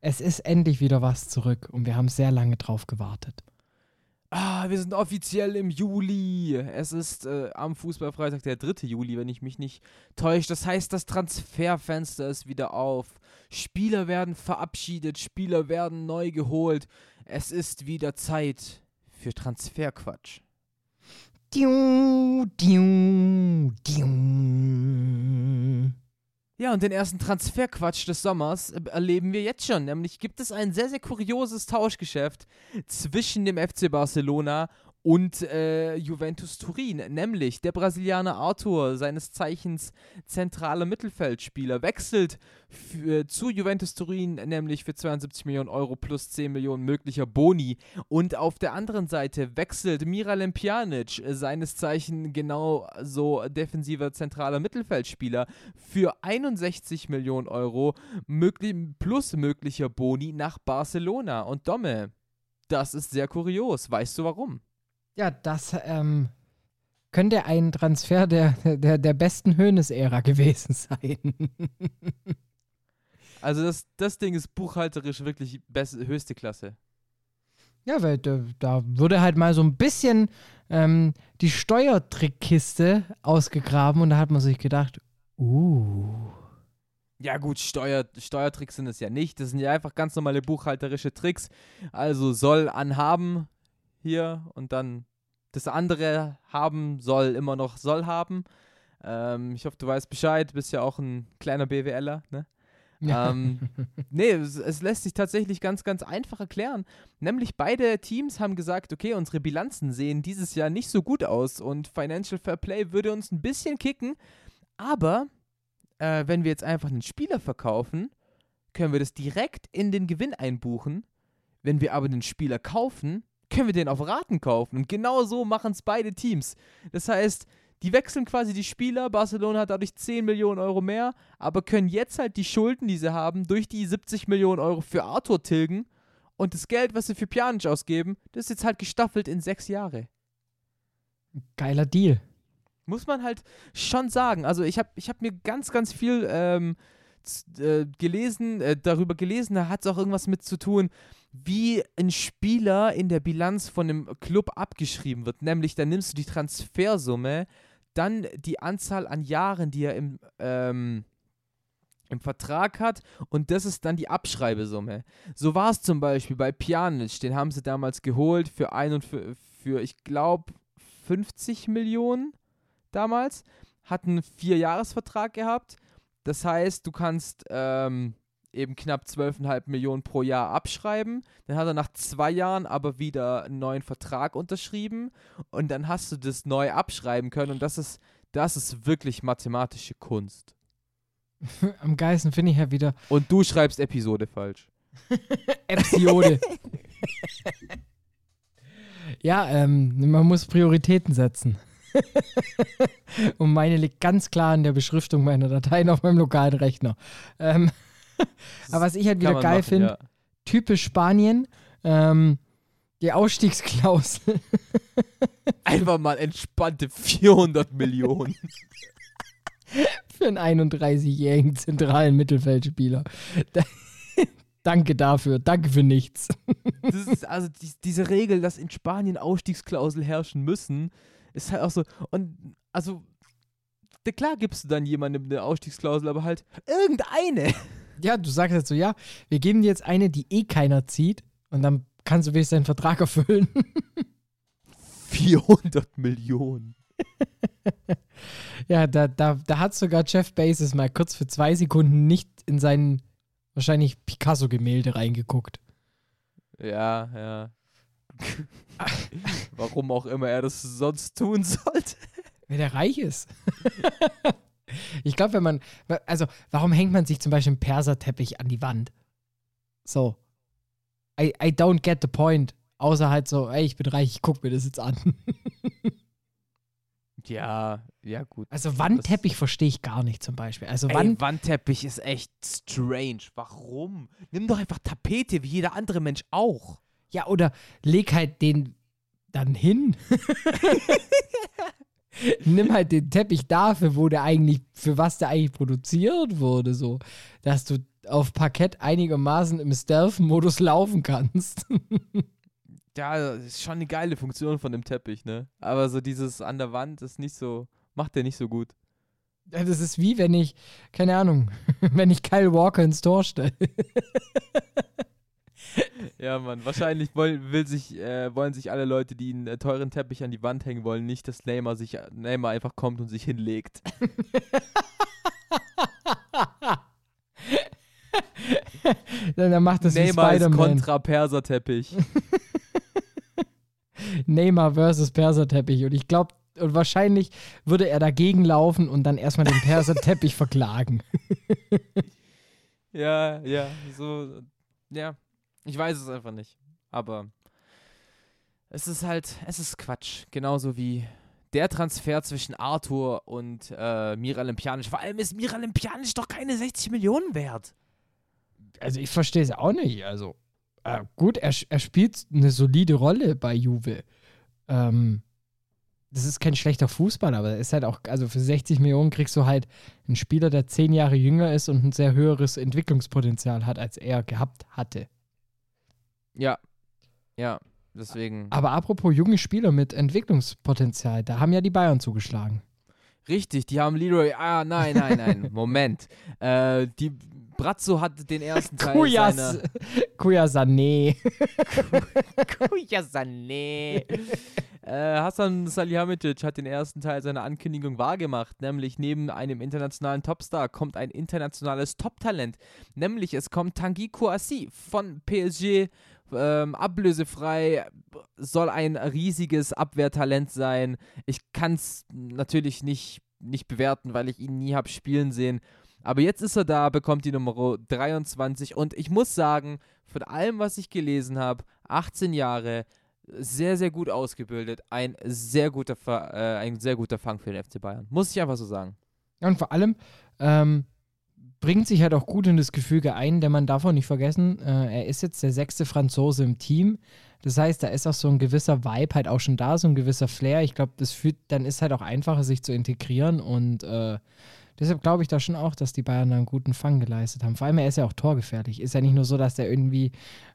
es ist endlich wieder was zurück und wir haben sehr lange drauf gewartet. Ah, wir sind offiziell im Juli. Es ist äh, am Fußballfreitag der 3. Juli, wenn ich mich nicht täusche. Das heißt, das Transferfenster ist wieder auf. Spieler werden verabschiedet, Spieler werden neu geholt. Es ist wieder Zeit für Transferquatsch. Ja, und den ersten Transferquatsch des Sommers äh, erleben wir jetzt schon. Nämlich gibt es ein sehr, sehr kurioses Tauschgeschäft zwischen dem FC Barcelona und äh, Juventus Turin. Nämlich der Brasilianer Arthur, seines Zeichens zentraler Mittelfeldspieler, wechselt für, zu Juventus Turin, nämlich für 72 Millionen Euro plus 10 Millionen möglicher Boni. Und auf der anderen Seite wechselt Miralem Pjanic, äh, seines Zeichen genau so defensiver zentraler Mittelfeldspieler, für 61 Millionen Euro möglich, plus möglicher Boni nach Barcelona. Und Domme, das ist sehr kurios. Weißt du warum? Ja, das ähm, könnte ein Transfer der, der, der besten Höhnes-Ära gewesen sein. [laughs] Also das, das Ding ist buchhalterisch wirklich best, höchste Klasse. Ja, weil da, da wurde halt mal so ein bisschen ähm, die Steuertrickkiste ausgegraben und da hat man sich gedacht, uh. Ja gut, Steuer, Steuertricks sind es ja nicht. Das sind ja einfach ganz normale buchhalterische Tricks. Also soll anhaben hier und dann das andere haben soll immer noch soll haben. Ähm, ich hoffe, du weißt Bescheid. Bist ja auch ein kleiner BWLer, ne? ähm, [laughs] nee, es, es lässt sich tatsächlich ganz, ganz einfach erklären. Nämlich beide Teams haben gesagt, okay, unsere Bilanzen sehen dieses Jahr nicht so gut aus und Financial Fair Play würde uns ein bisschen kicken. Aber äh, wenn wir jetzt einfach einen Spieler verkaufen, können wir das direkt in den Gewinn einbuchen. Wenn wir aber den Spieler kaufen, können wir den auf Raten kaufen. Und genau so machen es beide Teams. Das heißt, die wechseln quasi die Spieler. Barcelona hat dadurch 10 Millionen Euro mehr, aber können jetzt halt die Schulden, die sie haben, durch die 70 Millionen Euro für Arthur tilgen. Und das Geld, was sie für Pjanic ausgeben, das ist jetzt halt gestaffelt in sechs Jahre. Geiler Deal. Muss man halt schon sagen. Also ich habe ich hab mir ganz, ganz viel ähm, äh, gelesen, äh, darüber gelesen, da hat es auch irgendwas mit zu tun, wie ein Spieler in der Bilanz von einem Club abgeschrieben wird. Nämlich, da nimmst du die Transfersumme, dann die Anzahl an Jahren, die er im, ähm, im Vertrag hat und das ist dann die Abschreibesumme. So war es zum Beispiel bei Pjanic, den haben sie damals geholt für, ein und für, für ich glaube, 50 Millionen damals, hat einen Vierjahresvertrag gehabt. Das heißt, du kannst ähm, eben knapp 12,5 Millionen pro Jahr abschreiben. Dann hat er nach zwei Jahren aber wieder einen neuen Vertrag unterschrieben und dann hast du das neu abschreiben können und das ist, das ist wirklich mathematische Kunst. [laughs] Am geilsten finde ich ja wieder Und du schreibst Episode falsch. [laughs] Episode. ja, ähm, man muss Prioritäten setzen. [laughs] Und meine liegt ganz klar in der Beschriftung meiner Dateien auf meinem lokalen Rechner. Ähm, [laughs] aber was ich halt wieder geil finde, ja. typisch Spanien, ähm, die Ausstiegsklausel. [laughs] Einfach mal entspannte 400 Millionen. [laughs] für einen 31-jährigen zentralen Mittelfeldspieler. Da, danke dafür, danke für nichts. Das ist also die, diese Regel, dass in Spanien Ausstiegsklausel herrschen müssen, ist halt auch so. Und also, klar gibst du dann jemandem eine Ausstiegsklausel, aber halt irgendeine. Ja, du sagst jetzt so, ja, wir geben dir jetzt eine, die eh keiner zieht und dann kannst du wenigstens deinen Vertrag erfüllen. [laughs] 400 Millionen. [laughs] ja, da, da, da hat sogar Jeff Bezos mal kurz für zwei Sekunden nicht in sein wahrscheinlich Picasso-Gemälde reingeguckt. Ja, ja. Warum auch immer er das sonst tun sollte. Wer der reich ist. [laughs] ich glaube, wenn man, also warum hängt man sich zum Beispiel einen Perserteppich an die Wand? So. I, I don't get the point. Außer halt so, ey, ich bin reich, ich guck mir das jetzt an. [laughs] Ja, ja, gut. Also Wandteppich verstehe ich gar nicht zum Beispiel. Also Ey, Wand, Wandteppich ist echt strange. Warum? Nimm doch einfach Tapete, wie jeder andere Mensch auch. ja, oder leg halt den dann hin. [laughs] [laughs] Nimm halt den Teppich dafür, wo der eigentlich, für was der eigentlich produziert wurde, so. Dass du auf Parkett einigermaßen im Stealth-Modus laufen kannst. [laughs] Ja, das ist schon eine geile Funktion von dem Teppich, ne? Aber so dieses an der Wand ist nicht so, macht der nicht so gut. Das ist wie wenn ich, keine Ahnung, [laughs] wenn ich Kyle Walker ins Tor stelle. [laughs] Ja, Mann, wahrscheinlich woll, will sich, äh, wollen sich alle Leute, die einen äh, teuren Teppich an die Wand hängen wollen, nicht, dass Neymar, sich, Neymar einfach kommt und sich hinlegt. [laughs] Dann macht das Neymar ist kontra Perserteppich. [laughs] Neymar versus Perserteppich. Und ich glaube, und wahrscheinlich würde er dagegen laufen und dann erstmal den Perserteppich [laughs] verklagen. ja, ja, so, ja. Ich weiß es einfach nicht. Aber es ist halt, es ist Quatsch. Genauso wie der Transfer zwischen Arthur und äh, Miralem Pjanic. Vor allem ist Miralem Pjanic doch keine 60 Millionen wert. Also ich verstehe es auch nicht. Also äh, gut, er, er spielt eine solide Rolle bei Juve. Ähm, das ist kein schlechter Fußball, aber er ist halt auch, also für 60 Millionen kriegst du halt einen Spieler, der zehn Jahre jünger ist und ein sehr höheres Entwicklungspotenzial hat, als er gehabt hatte. Ja. Ja, deswegen. Aber apropos junge Spieler mit Entwicklungspotenzial, da haben ja die Bayern zugeschlagen. Richtig, die haben Leroy. Ah, nein, nein, nein. [laughs] Moment. Äh, die Brazzo hat den ersten Teil Kujas, seiner. [laughs] Kujas Sané. [laughs] Kuja Sané. äh, Hassan Salihamidzic hat den ersten Teil seiner Ankündigung wahrgemacht, nämlich neben einem internationalen Topstar kommt ein internationales Top-Talent, nämlich es kommt Tanguy Kouassi von PSG, ähm, ablösefrei, soll ein riesiges Abwehrtalent sein. Ich kann es natürlich nicht, nicht bewerten, weil ich ihn nie habe spielen sehen. Aber jetzt ist er da, bekommt die Nummer 23 und ich muss sagen, von allem, was ich gelesen habe, 18 Jahre, sehr, sehr gut ausgebildet, ein sehr guter, äh, ein sehr guter Fang für den FC Bayern. Muss ich einfach so sagen. Ja, und vor allem ähm, bringt sich halt auch gut in das Gefüge ein, denn man darf auch nicht vergessen, äh, er ist jetzt der sechste Franzose im Team. Das heißt, da ist auch so ein gewisser Vibe halt auch schon da, so ein gewisser Flair. Ich glaube, das fühlt, dann ist halt auch einfacher, sich zu integrieren und äh, deshalb glaube ich da schon auch, dass die Bayern da einen guten Fang geleistet haben. Vor allem, er ist ja auch torgefährlich. Ist ja nicht nur so, dass der irgendwie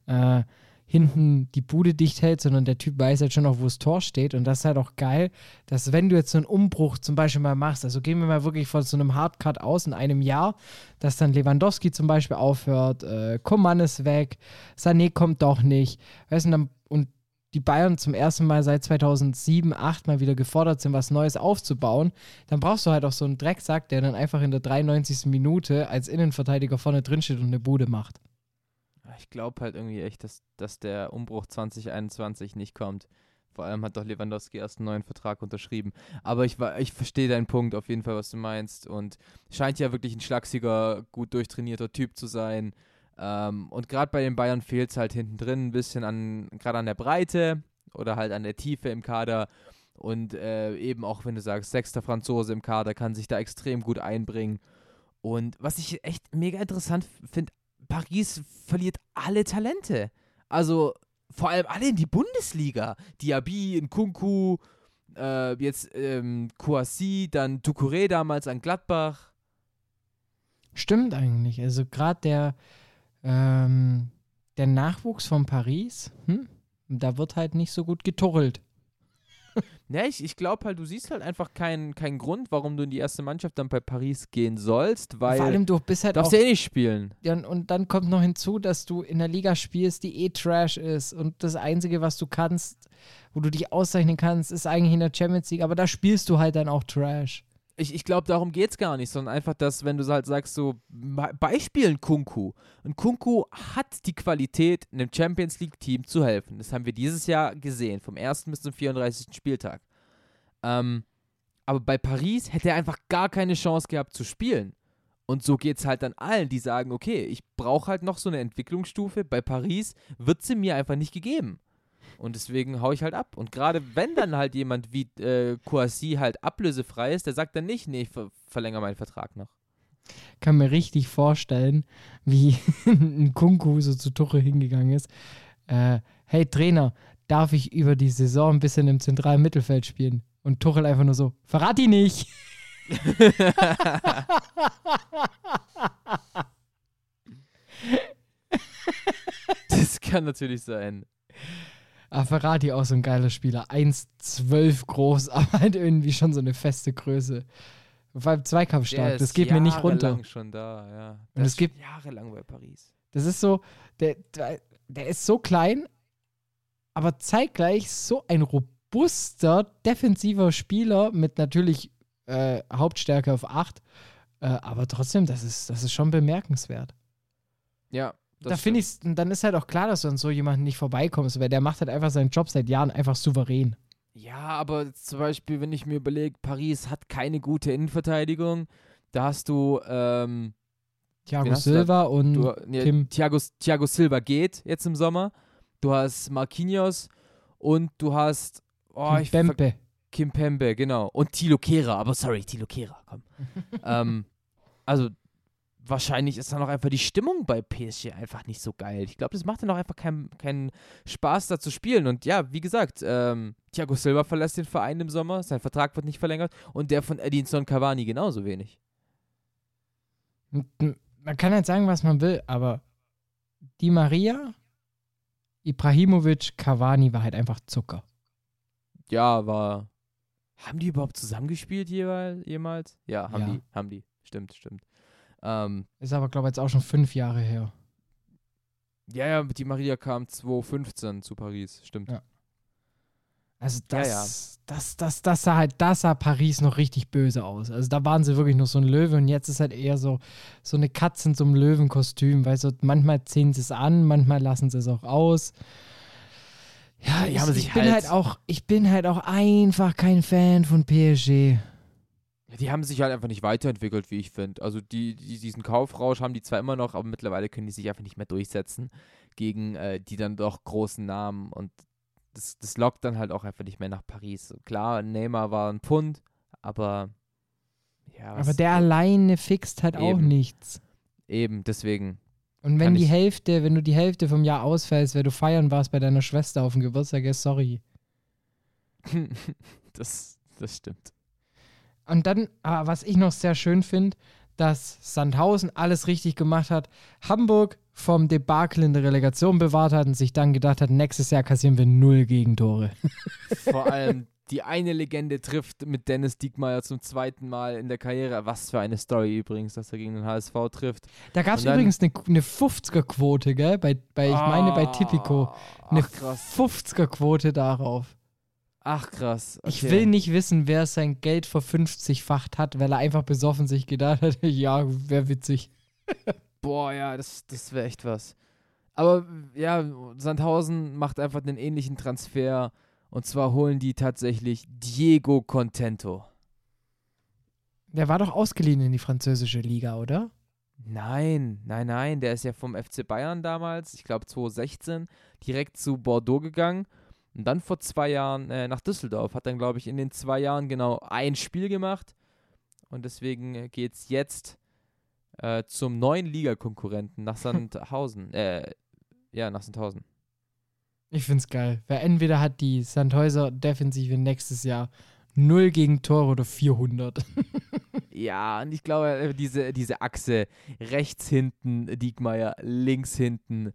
äh, hinten die Bude dicht hält, sondern der Typ weiß halt schon auch, wo das Tor steht. Und das ist halt auch geil, dass wenn du jetzt so einen Umbruch zum Beispiel mal machst, also gehen wir mal wirklich von so einem Hardcut aus in einem Jahr, dass dann Lewandowski zum Beispiel aufhört, äh, Coman ist weg, Sané kommt doch nicht, weißt du, und, die Bayern zum ersten Mal seit 2007, 2008 mal wieder gefordert sind, was Neues aufzubauen, dann brauchst du halt auch so einen Drecksack, der dann einfach in der 93. Minute als Innenverteidiger vorne drin steht und eine Bude macht. Ich glaube halt irgendwie echt, dass, dass der Umbruch 2021 nicht kommt. Vor allem hat doch Lewandowski erst einen neuen Vertrag unterschrieben. Aber ich, ich verstehe deinen Punkt auf jeden Fall, was du meinst. Und scheint ja wirklich ein schlagsiger, gut durchtrainierter Typ zu sein. Ähm, und gerade bei den Bayern fehlt es halt hinten drin ein bisschen an, gerade an der Breite oder halt an der Tiefe im Kader. Und äh, eben auch, wenn du sagst, sechster Franzose im Kader kann sich da extrem gut einbringen. Und was ich echt mega interessant finde, Paris verliert alle Talente. Also vor allem alle in die Bundesliga. Diaby, Nkunku, äh, jetzt ähm, Kouassi, dann Ducouré damals an Gladbach. Stimmt eigentlich. Also gerade der, ähm, der Nachwuchs von Paris, hm? da wird halt nicht so gut geturrelt. Ja, ich, ich glaube halt, du siehst halt einfach keinen kein Grund, warum du in die erste Mannschaft dann bei Paris gehen sollst, weil Vor allem du bist halt darfst auch, ja eh nicht spielen. Ja, und dann kommt noch hinzu, dass du in der Liga spielst, die eh Trash ist und das Einzige, was du kannst, wo du dich auszeichnen kannst, ist eigentlich in der Champions League, aber da spielst du halt dann auch Trash. Ich, ich glaube, darum geht es gar nicht, sondern einfach, dass, wenn du halt sagst, so Beispielen Kunku. Und Kunku hat die Qualität, einem Champions League-Team zu helfen. Das haben wir dieses Jahr gesehen, vom 1. bis zum 34. Spieltag. Ähm, aber bei Paris hätte er einfach gar keine Chance gehabt zu spielen. Und so geht es halt dann allen, die sagen, okay, ich brauche halt noch so eine Entwicklungsstufe. Bei Paris wird sie mir einfach nicht gegeben. Und deswegen haue ich halt ab. Und gerade wenn dann halt jemand wie äh, Kouassi halt ablösefrei ist, der sagt dann nicht, nee, ich ver verlängere meinen Vertrag noch. Kann mir richtig vorstellen, wie [laughs] ein Kunku so zu Tuche hingegangen ist. Äh, hey Trainer, darf ich über die Saison ein bisschen im zentralen Mittelfeld spielen? Und Tuchel einfach nur so, verrat die nicht. [laughs] [laughs] das kann natürlich sein. Ah, Ferrati auch so ein geiler Spieler. 1,12 groß, [laughs] aber halt irgendwie schon so eine feste Größe. Vor allem Zweikampfstark, das geht mir nicht runter. schon da, ja. Und es gibt jahrelang bei Paris. Das ist so, der, der ist so klein, aber zeitgleich so ein robuster, defensiver Spieler mit natürlich äh, Hauptstärke auf 8. Äh, aber trotzdem, das ist, das ist schon bemerkenswert. Ja, da finde ich dann ist halt auch klar, dass du an so jemanden nicht vorbeikommst, weil der macht halt einfach seinen Job seit Jahren einfach souverän. Ja, aber zum Beispiel, wenn ich mir überlege, Paris hat keine gute Innenverteidigung, da hast du ähm, Thiago Silva und du, nee, Kim. Thiago, Thiago Silva geht jetzt im Sommer. Du hast Marquinhos und du hast oh, Kim Pembe. Kim Pembe, genau. Und Tilo Kehrer, aber sorry, Tilo Kehrer, komm. [laughs] ähm, also wahrscheinlich ist dann auch einfach die Stimmung bei PSG einfach nicht so geil. Ich glaube, das macht dann auch einfach keinen kein Spaß, da zu spielen. Und ja, wie gesagt, ähm, Thiago Silva verlässt den Verein im Sommer, sein Vertrag wird nicht verlängert und der von Edinson Cavani genauso wenig. Man kann halt sagen, was man will, aber Di Maria, Ibrahimovic, Cavani war halt einfach Zucker. Ja, war. Haben die überhaupt zusammengespielt jemals? Ja, haben Ja. die, haben die. Stimmt, stimmt. Ähm, Ist aber, glaube ich, jetzt auch schon fünf Jahre her. ja, ja, die Maria kam 2015 zu Paris, stimmt. Ja. Also Ja, das, ja. das, das, das sah halt, das sah Paris noch richtig böse aus. Also da waren sie wirklich noch so ein Löwe und jetzt ist halt eher so, so eine Katze in so einem Löwenkostüm, weil so manchmal ziehen sie es an, manchmal lassen sie es auch aus. Ja, ich, ich bin halt- halt auch, ich bin halt auch einfach kein Fan von PSG. Ja, Die haben sich halt einfach nicht weiterentwickelt, wie ich finde. Also die, die, diesen Kaufrausch haben die zwar immer noch, aber mittlerweile können die sich einfach nicht mehr durchsetzen gegen äh, die dann doch großen Namen und das, das lockt dann halt auch einfach nicht mehr nach Paris. Klar, Neymar war ein Pfund, aber ja, Aber der alleine fixt halt auch Eben. nichts. eben, deswegen. Und wenn die Hälfte, wenn du die Hälfte vom Jahr ausfällst, weil du feiern warst bei deiner Schwester auf dem Geburtstag, ist sorry. [laughs] das, das stimmt. Und dann, ah, was ich noch sehr schön finde, dass Sandhausen alles richtig gemacht hat, Hamburg vom Debakel in der Relegation bewahrt hat und sich dann gedacht hat, nächstes Jahr kassieren wir null Gegentore. [laughs] Vor allem die eine Legende trifft mit Dennis Diekmeyer zum zweiten Mal in der Karriere. Was für eine Story übrigens, dass er gegen den HSV trifft. Da gab es übrigens eine, eine 50er-Quote, gell? Bei, bei, ich meine bei Tipico. Eine Ach krass. 50er-Quote darauf. Ach krass. Ich okay. will nicht wissen, wer sein Geld ver50-facht hat, weil er einfach besoffen sich gedacht hat, [laughs] ja, wäre witzig. [laughs] Boah, ja, das, das wäre echt was. Aber ja, Sandhausen macht einfach den ähnlichen Transfer. Und zwar holen die tatsächlich Diego Contento. Der war doch ausgeliehen in die französische Liga, oder? Nein, nein, nein, der ist ja vom FC Bayern damals, ich glaube 2016, direkt zu Bordeaux gegangen und dann vor zwei Jahren äh, nach Düsseldorf. Hat dann, glaube ich, in den zwei Jahren genau ein Spiel gemacht und deswegen geht es jetzt äh, zum neuen Ligakonkurrenten nach [laughs] Sandhausen. äh, ja, nach Sandhausen. Ich find's geil. Weil entweder hat die Sandhäuser Defensive nächstes Jahr 0 gegen Tore oder 400. [laughs] Ja, und ich glaube, äh, diese, diese Achse rechts hinten Diekmeyer, links hinten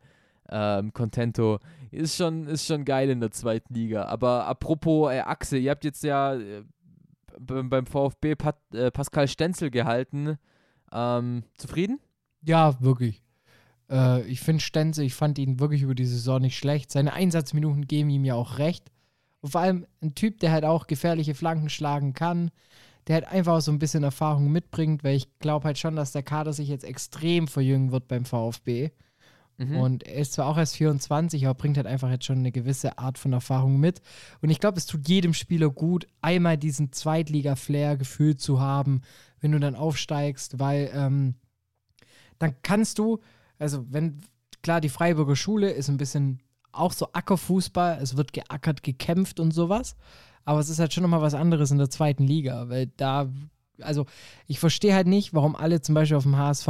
ähm, Contento ist schon, ist schon geil in der zweiten Liga. Aber apropos äh, Achse, ihr habt jetzt ja äh, beim VfB Pat, äh, Pascal Stenzel gehalten. Ähm, zufrieden? ja, wirklich. Äh, ich finde Stenzel, ich fand ihn wirklich über die Saison nicht schlecht. Seine Einsatzminuten geben ihm ja auch recht. Und vor allem ein Typ, der halt auch gefährliche Flanken schlagen kann, der halt einfach so ein bisschen Erfahrung mitbringt, weil ich glaube halt schon, dass der Kader sich jetzt extrem verjüngen wird beim VfB. Mhm. Und er ist zwar auch erst 24, aber bringt halt einfach jetzt schon eine gewisse Art von Erfahrung mit. Und ich glaube, es tut jedem Spieler gut, einmal diesen Zweitliga-Flair gefühlt zu haben, wenn du dann aufsteigst, weil ähm, dann kannst du, also wenn, klar, die Freiburger Schule ist ein bisschen auch so Ackerfußball, es wird geackert, gekämpft und sowas, aber es ist halt schon nochmal was anderes in der zweiten Liga, weil da, also ich verstehe halt nicht, warum alle zum Beispiel auf dem HSV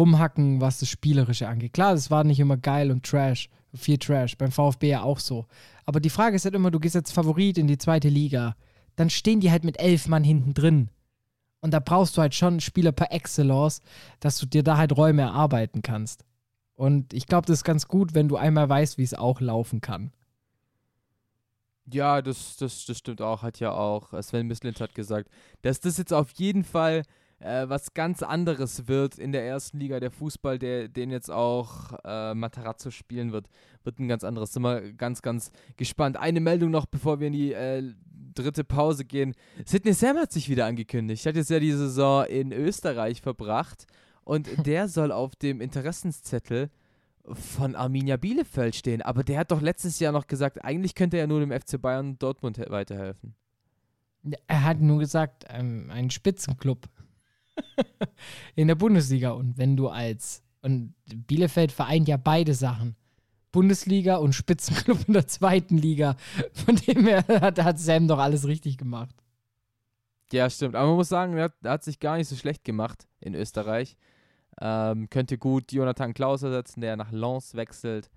rumhacken, was das Spielerische angeht. Klar, das war nicht immer geil und Trash, viel Trash, beim VfB ja auch so. Aber die Frage ist halt immer, du gehst als Favorit in die zweite Liga, dann stehen die halt mit elf Mann hinten drin. Und da brauchst du halt schon Spieler per Excellence, dass du dir da halt Räume erarbeiten kannst. Und ich glaube, das ist ganz gut, wenn du einmal weißt, wie es auch laufen kann. Ja, das, das, das stimmt auch, hat ja auch äh, Sven Mislint hat gesagt, dass das jetzt auf jeden Fall äh, was ganz anderes wird in der ersten Liga. Der Fußball, der, den jetzt auch äh, Matarazzo spielen wird, wird ein ganz anderes. Sind wir ganz, ganz gespannt. Eine Meldung noch, bevor wir in die äh, dritte Pause gehen. Sidney Sam hat sich wieder angekündigt. Hat jetzt ja die Saison in Österreich verbracht und [laughs] der soll auf dem Interessenszettel von Arminia Bielefeld stehen. Aber der hat doch letztes Jahr noch gesagt, eigentlich könnte er nur dem FC Bayern Dortmund he- weiterhelfen. Er hat nur gesagt, ähm, ein Spitzenclub in der Bundesliga. Und wenn du als, und Bielefeld vereint ja beide Sachen. Bundesliga und Spitzenclub in der zweiten Liga. Von dem her hat, hat Sam doch alles richtig gemacht. Ja, stimmt. Aber man muss sagen, er hat, er hat sich gar nicht so schlecht gemacht in Österreich. Ähm, könnte gut Jonathan Klaus ersetzen, der nach Lens wechselt.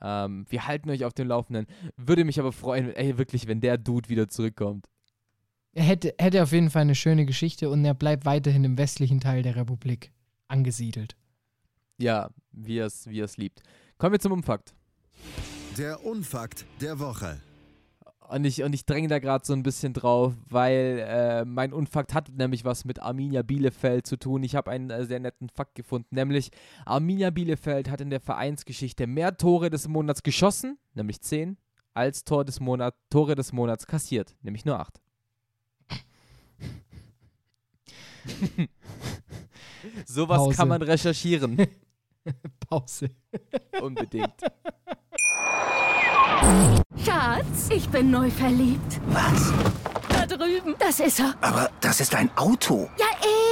Ähm, wir halten euch auf dem Laufenden. Würde mich aber freuen, ey, wirklich, wenn der Dude wieder zurückkommt. Er hätte, hätte auf jeden Fall eine schöne Geschichte und er bleibt weiterhin im westlichen Teil der Republik angesiedelt. Ja, wie er es wie er's liebt. Kommen wir zum Umfakt. Der Unfakt der Woche. Und ich, und ich dränge da gerade so ein bisschen drauf, weil äh, mein Unfakt hat nämlich was mit Arminia Bielefeld zu tun. Ich habe einen äh, sehr netten Fakt gefunden, nämlich Arminia Bielefeld hat in der Vereinsgeschichte mehr Tore des Monats geschossen, nämlich 10, als Tor des Monat, Tore des Monats kassiert, nämlich nur 8. [laughs] Sowas Pause. kann man recherchieren. [laughs] Pause. Unbedingt. Schatz, ich bin neu verliebt. Was? Da drüben. Das ist er. Aber das ist ein Auto. Ja,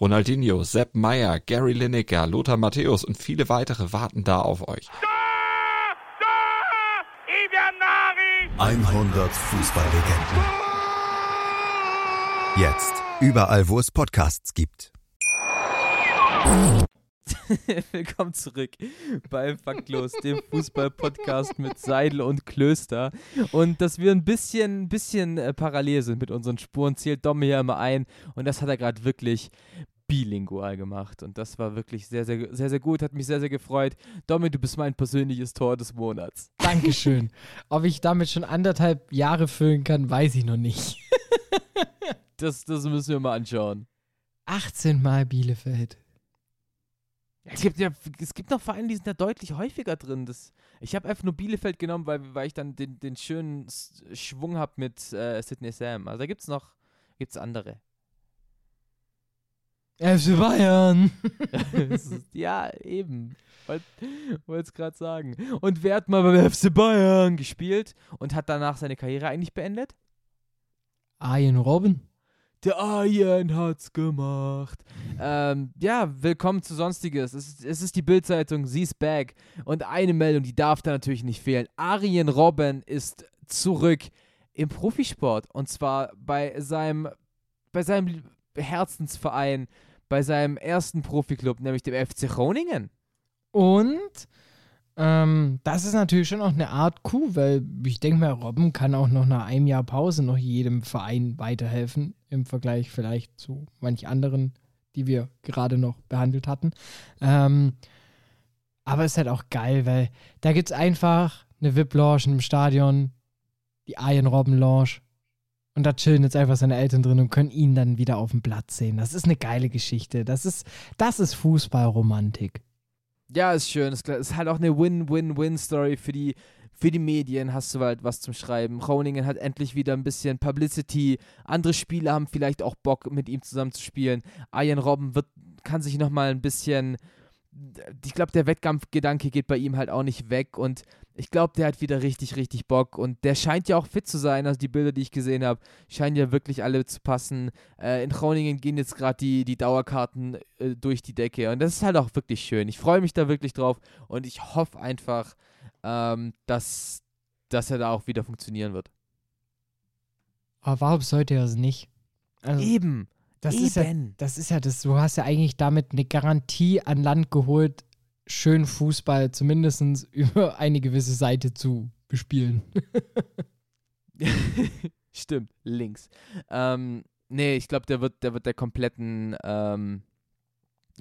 Ronaldinho, Sepp Meyer, Gary Lineker, Lothar Matthäus und viele weitere warten da auf euch. 100 Fußballlegenden. Jetzt. Überall, wo es Podcasts gibt. [laughs] Willkommen zurück bei Faktlos, dem Fußball-Podcast mit Seidel und Klöster. Und dass wir ein bisschen, bisschen äh, parallel sind mit unseren Spuren, zählt Dom hier immer ein. Und das hat er gerade wirklich bilingual gemacht. Und das war wirklich sehr, sehr, sehr, sehr gut. Hat mich sehr, sehr gefreut. Domi, du bist mein persönliches Tor des Monats. [laughs] Dankeschön. Ob ich damit schon anderthalb Jahre füllen kann, weiß ich noch nicht. [laughs] das, das müssen wir mal anschauen. 18 Mal Bielefeld. Es gibt ja, es gibt noch Vereine, die sind da deutlich häufiger drin. Das, ich habe einfach nur Bielefeld genommen, weil, weil ich dann den, den schönen Schwung habe mit äh, Sidney Sam. Also da gibt es noch gibt's andere. FC Bayern. [laughs] ja, eben. Wollte es gerade sagen. Und wer hat mal beim FC Bayern gespielt und hat danach seine Karriere eigentlich beendet? Arjen Robben. Der Arjen hat's gemacht. Ähm, ja, willkommen zu Sonstiges. Es ist, es ist die Bildzeitung, sie ist back. Und eine Meldung, die darf da natürlich nicht fehlen. Arjen Robben ist zurück im Profisport. Und zwar bei seinem, bei seinem Herzensverein, bei seinem ersten Profiklub, nämlich dem FC Groningen. Und ähm, das ist natürlich schon auch eine Art Coup, weil ich denke mal, Robben kann auch noch nach einem Jahr Pause noch jedem Verein weiterhelfen, im Vergleich vielleicht zu manch anderen, die wir gerade noch behandelt hatten. Ähm, aber es ist halt auch geil, weil da gibt es einfach eine VIP-Lounge im Stadion, die Iron Robben Lounge. Und da chillen jetzt einfach seine Eltern drin und können ihn dann wieder auf dem Platz sehen. Das ist eine geile Geschichte. Das ist, das ist Fußballromantik. Ja, ist schön. Es ist halt auch eine Win-Win-Win-Story für die, für die Medien. Hast du halt was zum Schreiben. Groningen hat endlich wieder ein bisschen Publicity. Andere Spieler haben vielleicht auch Bock, mit ihm zusammen zu spielen. Ian Robben wird, kann sich nochmal ein bisschen. Ich glaube, der Wettkampfgedanke geht bei ihm halt auch nicht weg und ich glaube, der hat wieder richtig, richtig Bock und der scheint ja auch fit zu sein. Also die Bilder, die ich gesehen habe, scheinen ja wirklich alle zu passen. Äh, in Groningen gehen jetzt gerade die, die Dauerkarten äh, durch die Decke und das ist halt auch wirklich schön. Ich freue mich da wirklich drauf und ich hoffe einfach, ähm, dass, dass er da auch wieder funktionieren wird. Aber warum sollte er es nicht? Also, Eben. Das Eben. ist ja, das ist ja das. Du hast ja eigentlich damit eine Garantie an Land geholt, schön Fußball zumindest [laughs] über eine gewisse Seite zu bespielen. [laughs] Stimmt, links. Ähm, nee, ich glaube, der wird, der wird der kompletten, ähm,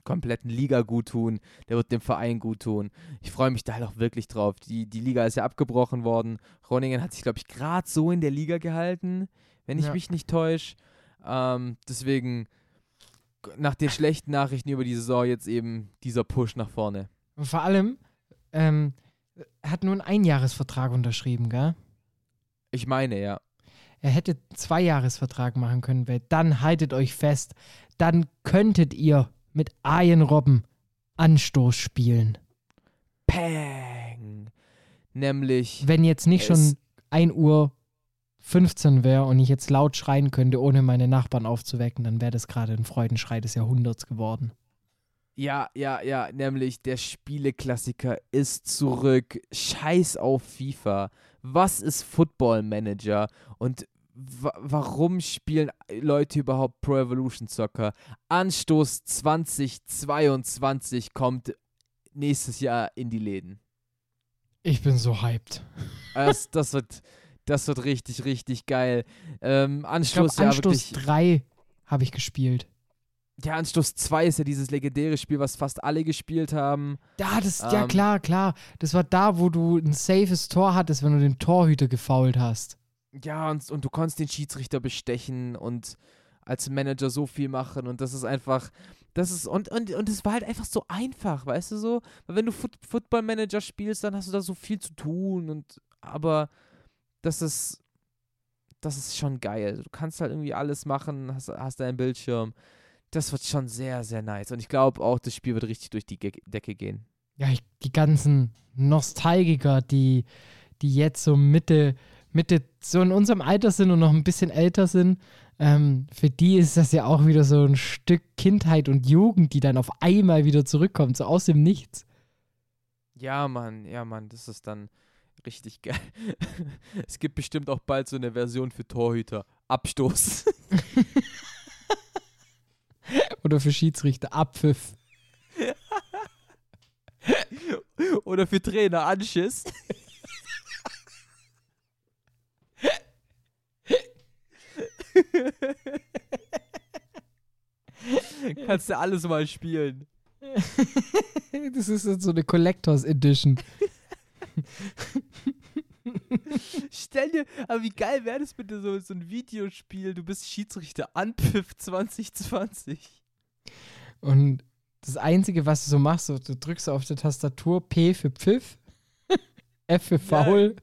kompletten Liga gut tun. Der wird dem Verein gut tun. Ich freue mich da halt auch wirklich drauf. Die, die Liga ist ja abgebrochen worden. Groningen hat sich, glaube ich, gerade so in der Liga gehalten, wenn ich ja. mich nicht täusche. Ähm, deswegen nach den schlechten Nachrichten über die Saison jetzt eben dieser Push nach vorne. Und vor allem, ähm, hat nur einen Einjahresvertrag unterschrieben, gell? Ich meine, ja. Er hätte einen Zweijahresvertrag machen können, weil dann haltet euch fest, dann könntet ihr mit Arjen Robben Anstoß spielen. Peng! Nämlich. Wenn jetzt nicht schon 1 Uhr 15 wäre und ich jetzt laut schreien könnte, ohne meine Nachbarn aufzuwecken, dann wäre das gerade ein Freudenschrei des Jahrhunderts geworden. Ja, ja, ja, nämlich der Spieleklassiker ist zurück. Scheiß auf FIFA. Was ist Football Manager? Und warum spielen Leute überhaupt Pro Evolution Soccer? Anstoß 2022 kommt nächstes Jahr in die Läden. Ich bin so hyped. Das, das, wird, das wird richtig, richtig geil. Ähm, Anstoß, ich glaub, Anstoß ja, 3 habe ich gespielt. Ja, Anstoß 2 ist ja dieses legendäre Spiel, was fast alle gespielt haben. Ja, das, ähm, ja klar, klar. Das war da, wo du ein safes Tor hattest, wenn du den Torhüter gefault hast. Ja, und, und du konntest den Schiedsrichter bestechen und als Manager so viel machen und das ist einfach, das ist, und, und, und es war halt einfach so einfach, weißt du so? Weil wenn du Foot, Football Manager spielst, dann hast du da so viel zu tun und, aber das ist, das ist schon geil. Du kannst halt irgendwie alles machen, hast, hast deinen Bildschirm das wird schon sehr, sehr nice. Und ich glaube auch, das Spiel wird richtig durch die Ge Decke gehen. Ja, ich, die ganzen Nostalgiker, die, die jetzt so Mitte, Mitte, so in unserem Alter sind und noch ein bisschen älter sind, ähm, für die ist das ja auch wieder so ein Stück Kindheit und Jugend, die dann auf einmal wieder zurückkommt, so aus dem Nichts. Ja, Mann, ja, Mann, das ist dann richtig [laughs] geil. es gibt bestimmt auch bald so eine Version für Torhüter. Abstoß. [laughs] Oder für Schiedsrichter Abpfiff. [laughs] Oder für Trainer Anschiss. Kannst du alles mal spielen. Das ist jetzt so eine Collectors Edition. [laughs] Stell dir, aber wie geil wäre das bitte so, so ein Videospiel, du bist Schiedsrichter, Anpfiff 2020. Und das Einzige, was du so machst, so, du drückst auf der Tastatur P für Pfiff, [laughs] F für Foul.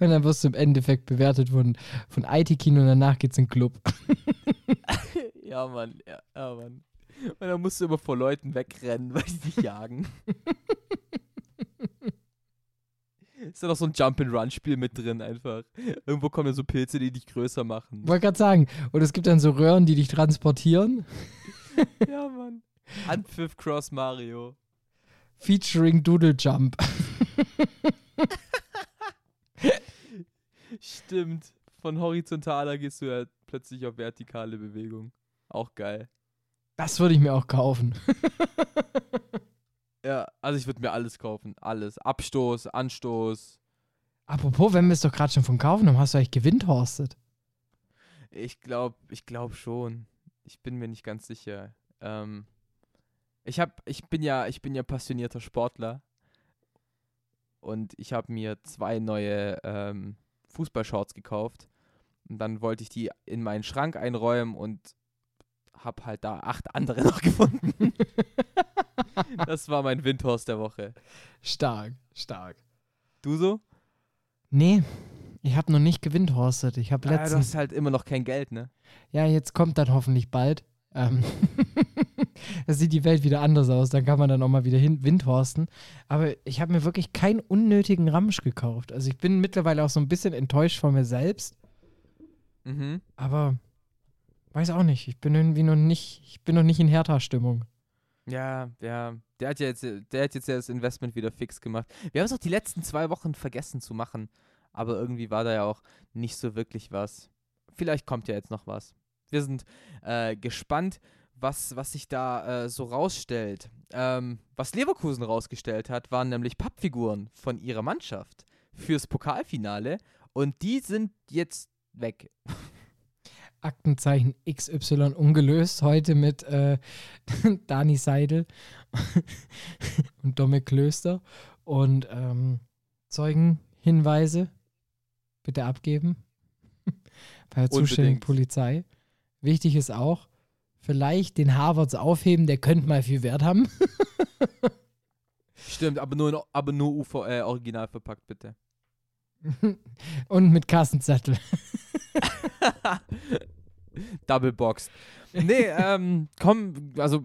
und dann wirst du im Endeffekt bewertet von, von IT-Kino und danach geht's in den Club. [laughs] ja, Mann, ja, ja, Mann. Und dann musst du immer vor Leuten wegrennen, weil die dich jagen. Ist da noch so ein Jump-and-Run-Spiel mit drin einfach. Irgendwo kommen ja so Pilze, die dich größer machen. Wollte gerade sagen. Und es gibt dann so Röhren, die dich transportieren. [laughs] ja, Mann. Anpfiff Cross Mario. Featuring Doodle Jump. [laughs] Stimmt. Von horizontaler gehst du ja plötzlich auf vertikale Bewegung. Auch geil. Das würde ich mir auch kaufen. [laughs] ja, also ich würde mir alles kaufen. Alles. Abstoß, Anstoß. Apropos, wenn wir es doch gerade schon von kaufen haben, hast du eigentlich gewindhorstet? Ich glaube, ich glaube schon. Ich bin mir nicht ganz sicher. Ähm, ich hab, ich bin ja, ich bin ja passionierter Sportler und ich habe mir zwei neue ähm, Fußballshorts gekauft und dann wollte ich die in meinen Schrank einräumen und habe halt da acht andere [laughs] noch gefunden. [laughs] das war mein Windhorst der Woche. Stark, stark. Du so? Nee, ich habe noch nicht gewindhorstet. Ich habe letztens. Ja, du hast halt immer noch kein Geld, ne? Ja, jetzt kommt dann hoffentlich bald. Ähm [laughs] da sieht die Welt wieder anders aus. Dann kann man dann auch mal wieder hin windhorsten. Aber ich habe mir wirklich keinen unnötigen Ramsch gekauft. Also ich bin mittlerweile auch so ein bisschen enttäuscht von mir selbst. Mhm. Aber weiß auch nicht. Ich bin irgendwie noch nicht, ich bin noch nicht in Hertha-Stimmung. Ja, ja. Der hat ja jetzt, der hat jetzt ja das Investment wieder fix gemacht. Wir haben es auch die letzten zwei Wochen vergessen zu machen. Aber irgendwie war da ja auch nicht so wirklich was. Vielleicht kommt ja jetzt noch was. Wir sind äh, gespannt, was, was sich da äh, so rausstellt. Ähm, was Leverkusen rausgestellt hat, waren nämlich Pappfiguren von ihrer Mannschaft fürs Pokalfinale. Und die sind jetzt weg. [laughs] Aktenzeichen XY ungelöst. Heute mit äh, [laughs] Dani Seidel [laughs] und Domme Klöster. Und ähm, Zeugenhinweise bitte abgeben [laughs] bei der zuständigen Polizei. Wichtig ist auch, vielleicht den Harvards aufheben, der könnte mal viel Wert haben. Stimmt, aber nur, aber nur UV, äh, original verpackt, bitte. Und mit Kassenzettel. Double Box. Nee, [laughs] ähm, komm, also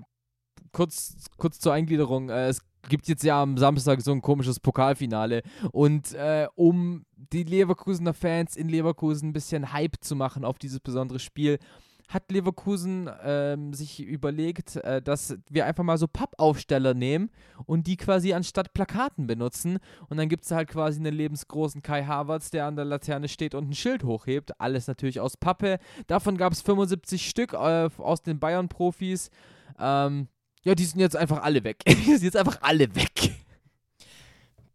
kurz, kurz zur Eingliederung. Äh, es gibt jetzt ja am Samstag so ein komisches Pokalfinale. Und äh, um die Leverkusener Fans in Leverkusen ein bisschen Hype zu machen auf dieses besondere Spiel, hat Leverkusen ähm, sich überlegt, äh, dass wir einfach mal so Pappaufsteller nehmen und die quasi anstatt Plakaten benutzen. Und dann gibt es halt quasi einen lebensgroßen Kai Havertz, der an der Laterne steht und ein Schild hochhebt. Alles natürlich aus Pappe. Davon gab es 75 Stück äh, aus den Bayern-Profis. Ähm, ja, die sind jetzt einfach alle weg. [laughs] die sind jetzt einfach alle weg.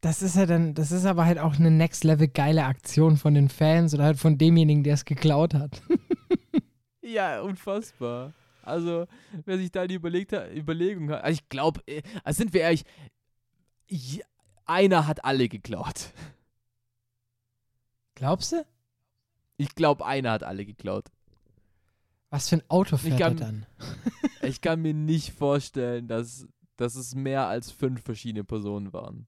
Das ist ja dann, das ist aber halt auch eine Next Level geile Aktion von den Fans oder halt von demjenigen, der es geklaut hat. [laughs] Ja, unfassbar. Also, wer sich da die überlegt hat, Überlegung hat, also ich glaube, also sind wir ehrlich, einer hat alle geklaut. Glaubst du? Ich glaube, einer hat alle geklaut. Was für ein Auto fährt kann, er dann? [laughs] ich kann mir nicht vorstellen, dass, dass es mehr als fünf verschiedene Personen waren.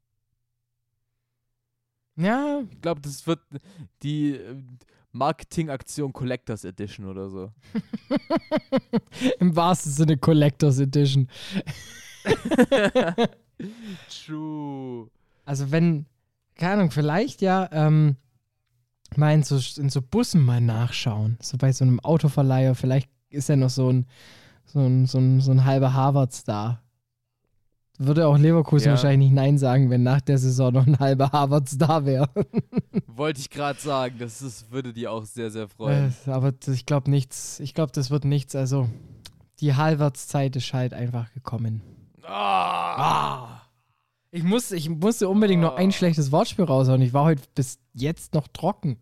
Ja. Ich glaube, das wird die Marketingaktion Collectors Edition oder so. [laughs] Im wahrsten Sinne Collectors Edition. [laughs] True. Also wenn, keine Ahnung, vielleicht ja ähm, mal in so, in so Bussen mal nachschauen. So bei so einem Autoverleiher, vielleicht ist ja noch so ein, so ein, so ein, so ein halber Harvards da. Würde auch Leverkusen Ja. wahrscheinlich nicht Nein sagen, wenn nach der Saison noch ein halber Harvards da wäre. [laughs] Wollte ich gerade sagen, das ist, würde die auch sehr, sehr freuen. Äh, Aber ich glaube nichts. Ich glaube, das wird nichts. Also, die Harvards-Zeit ist halt einfach gekommen. Ah! Ich, muss, ich musste unbedingt noch ein schlechtes Wortspiel raushauen. Ich war heute bis jetzt noch trocken.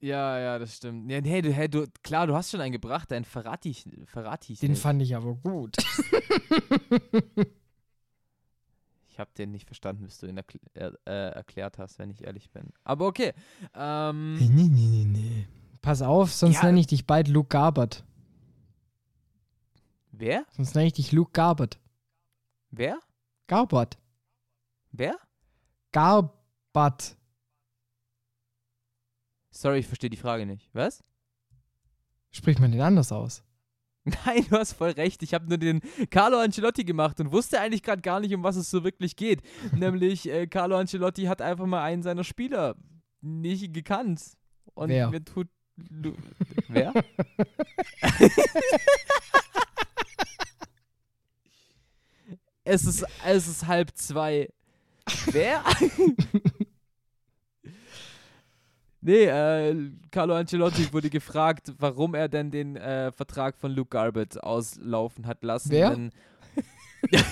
Ja, ja, das stimmt. Ja, hey, du, hey, du, klar, du hast schon einen gebracht, dein Verrati, Verrati. Den fand ich aber gut. [laughs] Ich habe den nicht verstanden, bis du ihn erkl äh, erklärt hast, wenn ich ehrlich bin. Aber okay. Ähm, nee, nee, nee, nee. Pass auf, sonst Ja. nenne ich dich bald Luke Garbert. wer? Sonst nenne ich dich Luke Garbert. Wer? Garbert. Wer? Garbert. Sorry, ich verstehe die Frage nicht. Was? Spricht man den anders aus? [laughs] Nein, du hast voll recht. Ich habe nur den Carlo Ancelotti gemacht und wusste eigentlich gerade gar nicht, um was es so wirklich geht. [laughs] Nämlich, äh, Carlo Ancelotti hat einfach mal einen seiner Spieler nicht gekannt. Und Wer? mir tut. Lu [laughs] Wer? es, ist, es ist halb zwei. Wer? Nee, äh, Carlo Ancelotti wurde gefragt, warum er denn den äh, Vertrag von Luke Garbett auslaufen hat lassen. Wer? Denn [laughs]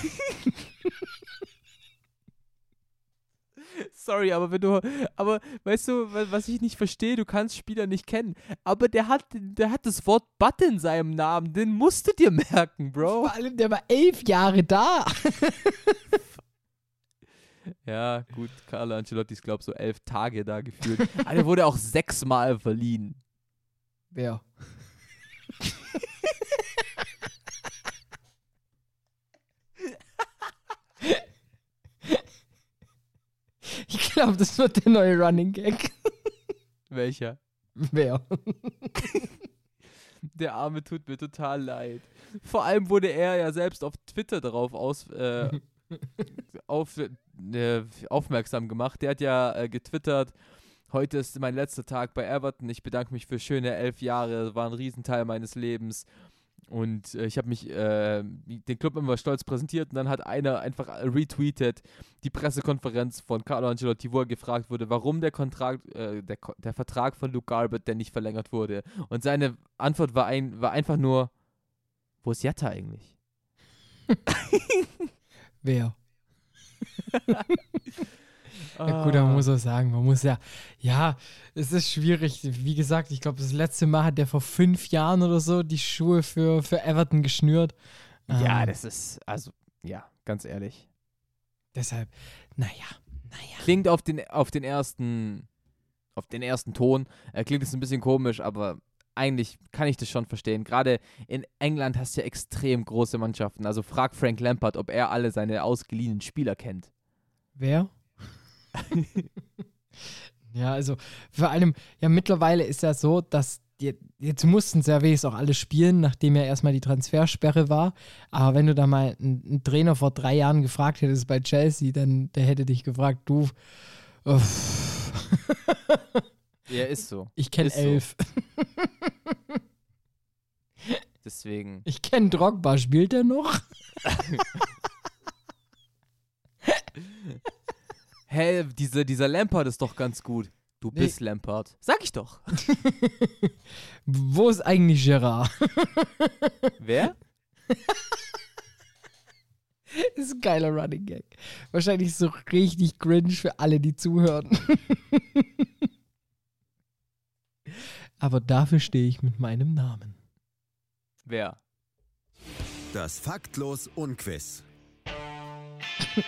Sorry, aber wenn du, aber weißt du, wa- was ich nicht verstehe, du kannst Spieler nicht kennen, aber der hat, der hat das Wort Butt in seinem Namen, den musst du dir merken, Bro. Vor allem, der war elf Jahre da. [laughs] Ja, gut, Carlo Ancelotti ist, glaube ich, so elf Tage da gefühlt. aber der wurde auch sechsmal verliehen. Wer? Ich glaube, das wird der neue Running Gag. Welcher? Wer? Der Arme tut mir total leid. Vor allem wurde er ja selbst auf Twitter darauf aus, äh, auf, äh, aufmerksam gemacht. Der hat ja äh, getwittert, heute ist mein letzter Tag bei Everton. Ich bedanke mich für schöne elf Jahre, war ein Riesenteil meines Lebens. Und äh, ich habe mich äh, den Club immer stolz präsentiert und dann hat einer einfach retweetet die Pressekonferenz von Carlo Ancelotti, wo er gefragt wurde, warum der, Kontrakt, äh, der, der Vertrag von Luke Garbett denn nicht verlängert wurde. Und seine Antwort war, ein, war einfach nur, wo ist Jatta eigentlich? [laughs] Wer? [laughs] Ja, gut, man muss auch sagen, man muss ja, ja, es ist schwierig. Wie gesagt, ich glaube, das letzte Mal hat der vor fünf Jahren oder so die Schuhe für, für Everton geschnürt. Ja, Ähm, das ist, also, ja, ganz ehrlich. Deshalb, naja, naja. Klingt auf den, auf den ersten, auf den ersten Ton, äh, klingt es ein bisschen komisch, aber eigentlich kann ich das schon verstehen. Gerade in England hast du ja extrem große Mannschaften. Also frag Frank Lampard, ob er alle seine ausgeliehenen Spieler kennt. Wer? [laughs] ja, also vor allem, ja, mittlerweile ist ja so, dass jetzt mussten wenigstens auch alle spielen, nachdem ja erstmal die Transfersperre war. Aber wenn du da mal einen, Trainer vor drei Jahren gefragt hättest bei Chelsea, dann der hätte dich gefragt, du, uff, Ja, ist so. ich kenne Ist so. [laughs] Deswegen. Ich kenne Drogba, spielt er noch? [laughs] Hä, diese, dieser Lampard ist doch ganz gut. Du Nee. bist Lampard. Sag ich doch. [laughs] Wo ist eigentlich Gerard? Wer? ist ein geiler Running Gag. Wahrscheinlich so richtig cringe für alle, die zuhören. Aber dafür stehe ich mit meinem Namen. Wer? Das Faktlos Unquiz. [laughs]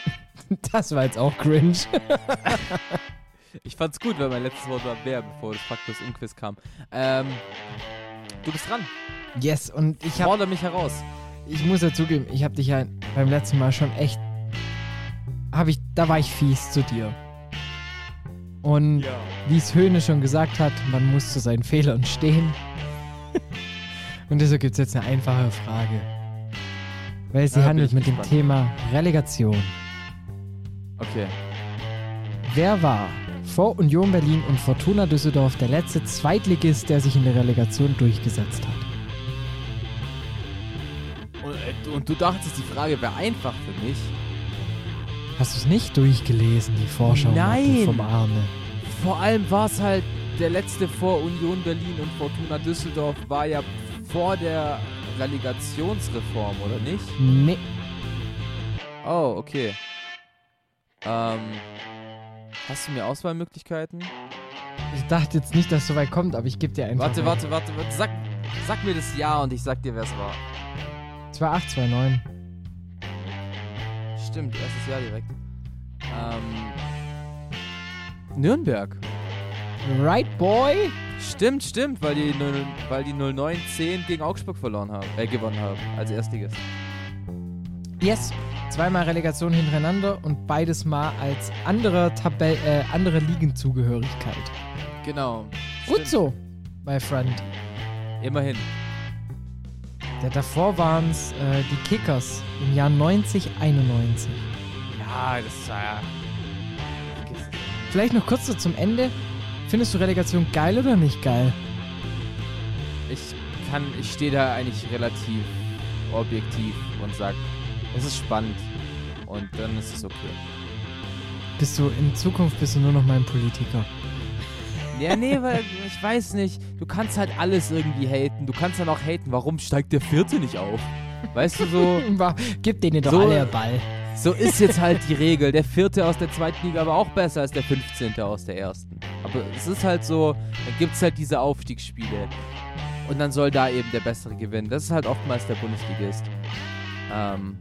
Das war jetzt auch cringe. [laughs] Ich fand's gut, weil mein letztes Wort war wer, bevor das Faktus Unquiz kam. Ähm, du bist dran. Yes, und ich habe, Fordere mich heraus. ich muss ja zugeben, ich habe dich ja beim letzten Mal schon echt, habe ich, da war ich fies zu dir. Und wie es Höhne schon gesagt hat, man muss zu seinen Fehlern stehen. Und deshalb gibt es jetzt eine einfache Frage. Weil sie Ja, handelt mit dem gespannt. Thema Relegation. Okay. Wer war vor Union Berlin und Fortuna Düsseldorf der letzte Zweitligist, der sich in der Relegation durchgesetzt hat? Und, äh, und du dachtest, die Frage wäre einfach für mich. Hast du es nicht durchgelesen, die Vorschau Nein. vom Arne? Vor allem war es halt, der letzte vor Union Berlin und Fortuna Düsseldorf war ja vor der Relegationsreform, oder nicht? Nee. Oh, okay. Ähm, hast du mir Auswahlmöglichkeiten? Ich dachte jetzt nicht, dass es so weit kommt, aber ich gebe dir einfach. Warte, warte, warte, warte. Sag, sag mir das Ja und ich sag dir, wer es war. 2829. Stimmt, erstes Jahr direkt. Ähm, Nürnberg. Right, boy? Stimmt, stimmt, weil die, 0, weil die 09-10 gegen Augsburg verloren haben, äh, gewonnen haben, als Erstligist. Yes. Zweimal Relegation hintereinander und beides mal als andere, Tabell äh, andere Ligenzugehörigkeit. Genau. Gut Stimmt. so, my friend. Immerhin. Der davor waren es äh, die Kickers im Jahr 9091. Ja, das war ja. Vielleicht noch kurz so zum Ende. Findest du Relegation geil oder nicht geil? Ich kann, ich stehe da eigentlich relativ objektiv und sag, es ist spannend und dann ist es okay. Bist du in Zukunft bist du nur noch mein Politiker? Ja, nee, weil ich weiß nicht. Du kannst halt alles irgendwie haten. Du kannst dann auch haten, warum steigt der Vierte nicht auf? Weißt du, so, [laughs] Gib denen doch So- alle Ball. so ist jetzt halt die Regel. Der Vierte aus der zweiten Liga war auch besser als der 15. aus der ersten. Aber es ist halt so, dann gibt es halt diese Aufstiegsspiele. Und dann soll da eben der Bessere gewinnen. Das ist halt oftmals der Bundesligist. Ähm,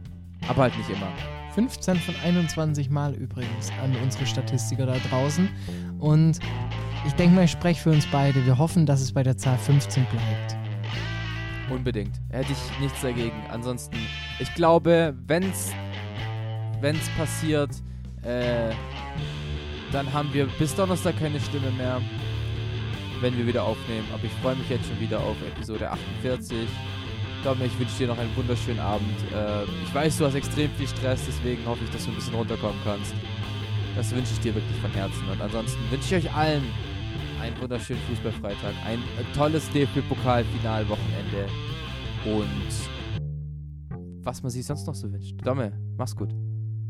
aber halt nicht immer. 15 von 21 Mal übrigens an unsere Statistiker da draußen. Und ich denke mal, ich spreche für uns beide. Wir hoffen, dass es bei der Zahl 15 bleibt. Unbedingt. Hätte ich nichts dagegen. Ansonsten, ich glaube, wenn's, wenn's passiert, äh, dann haben wir bis Donnerstag keine Stimme mehr, wenn wir wieder aufnehmen. Aber ich freue mich jetzt schon wieder auf Episode 48. Domme, ich wünsche dir noch einen wunderschönen Abend. Äh, ich weiß, du hast extrem viel Stress, deswegen hoffe ich, dass du ein bisschen runterkommen kannst. Das wünsche ich dir wirklich von Herzen. Und ansonsten wünsche ich euch allen einen wunderschönen Fußballfreitag, ein äh, tolles DFB-Pokal-Finalwochenende und was man sich sonst noch so wünscht. Domme, mach's gut.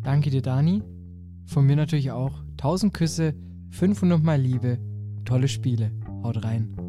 Danke dir, Dani. Von mir natürlich auch. 1000 Küsse, 500 Mal Liebe, tolle Spiele. Haut rein.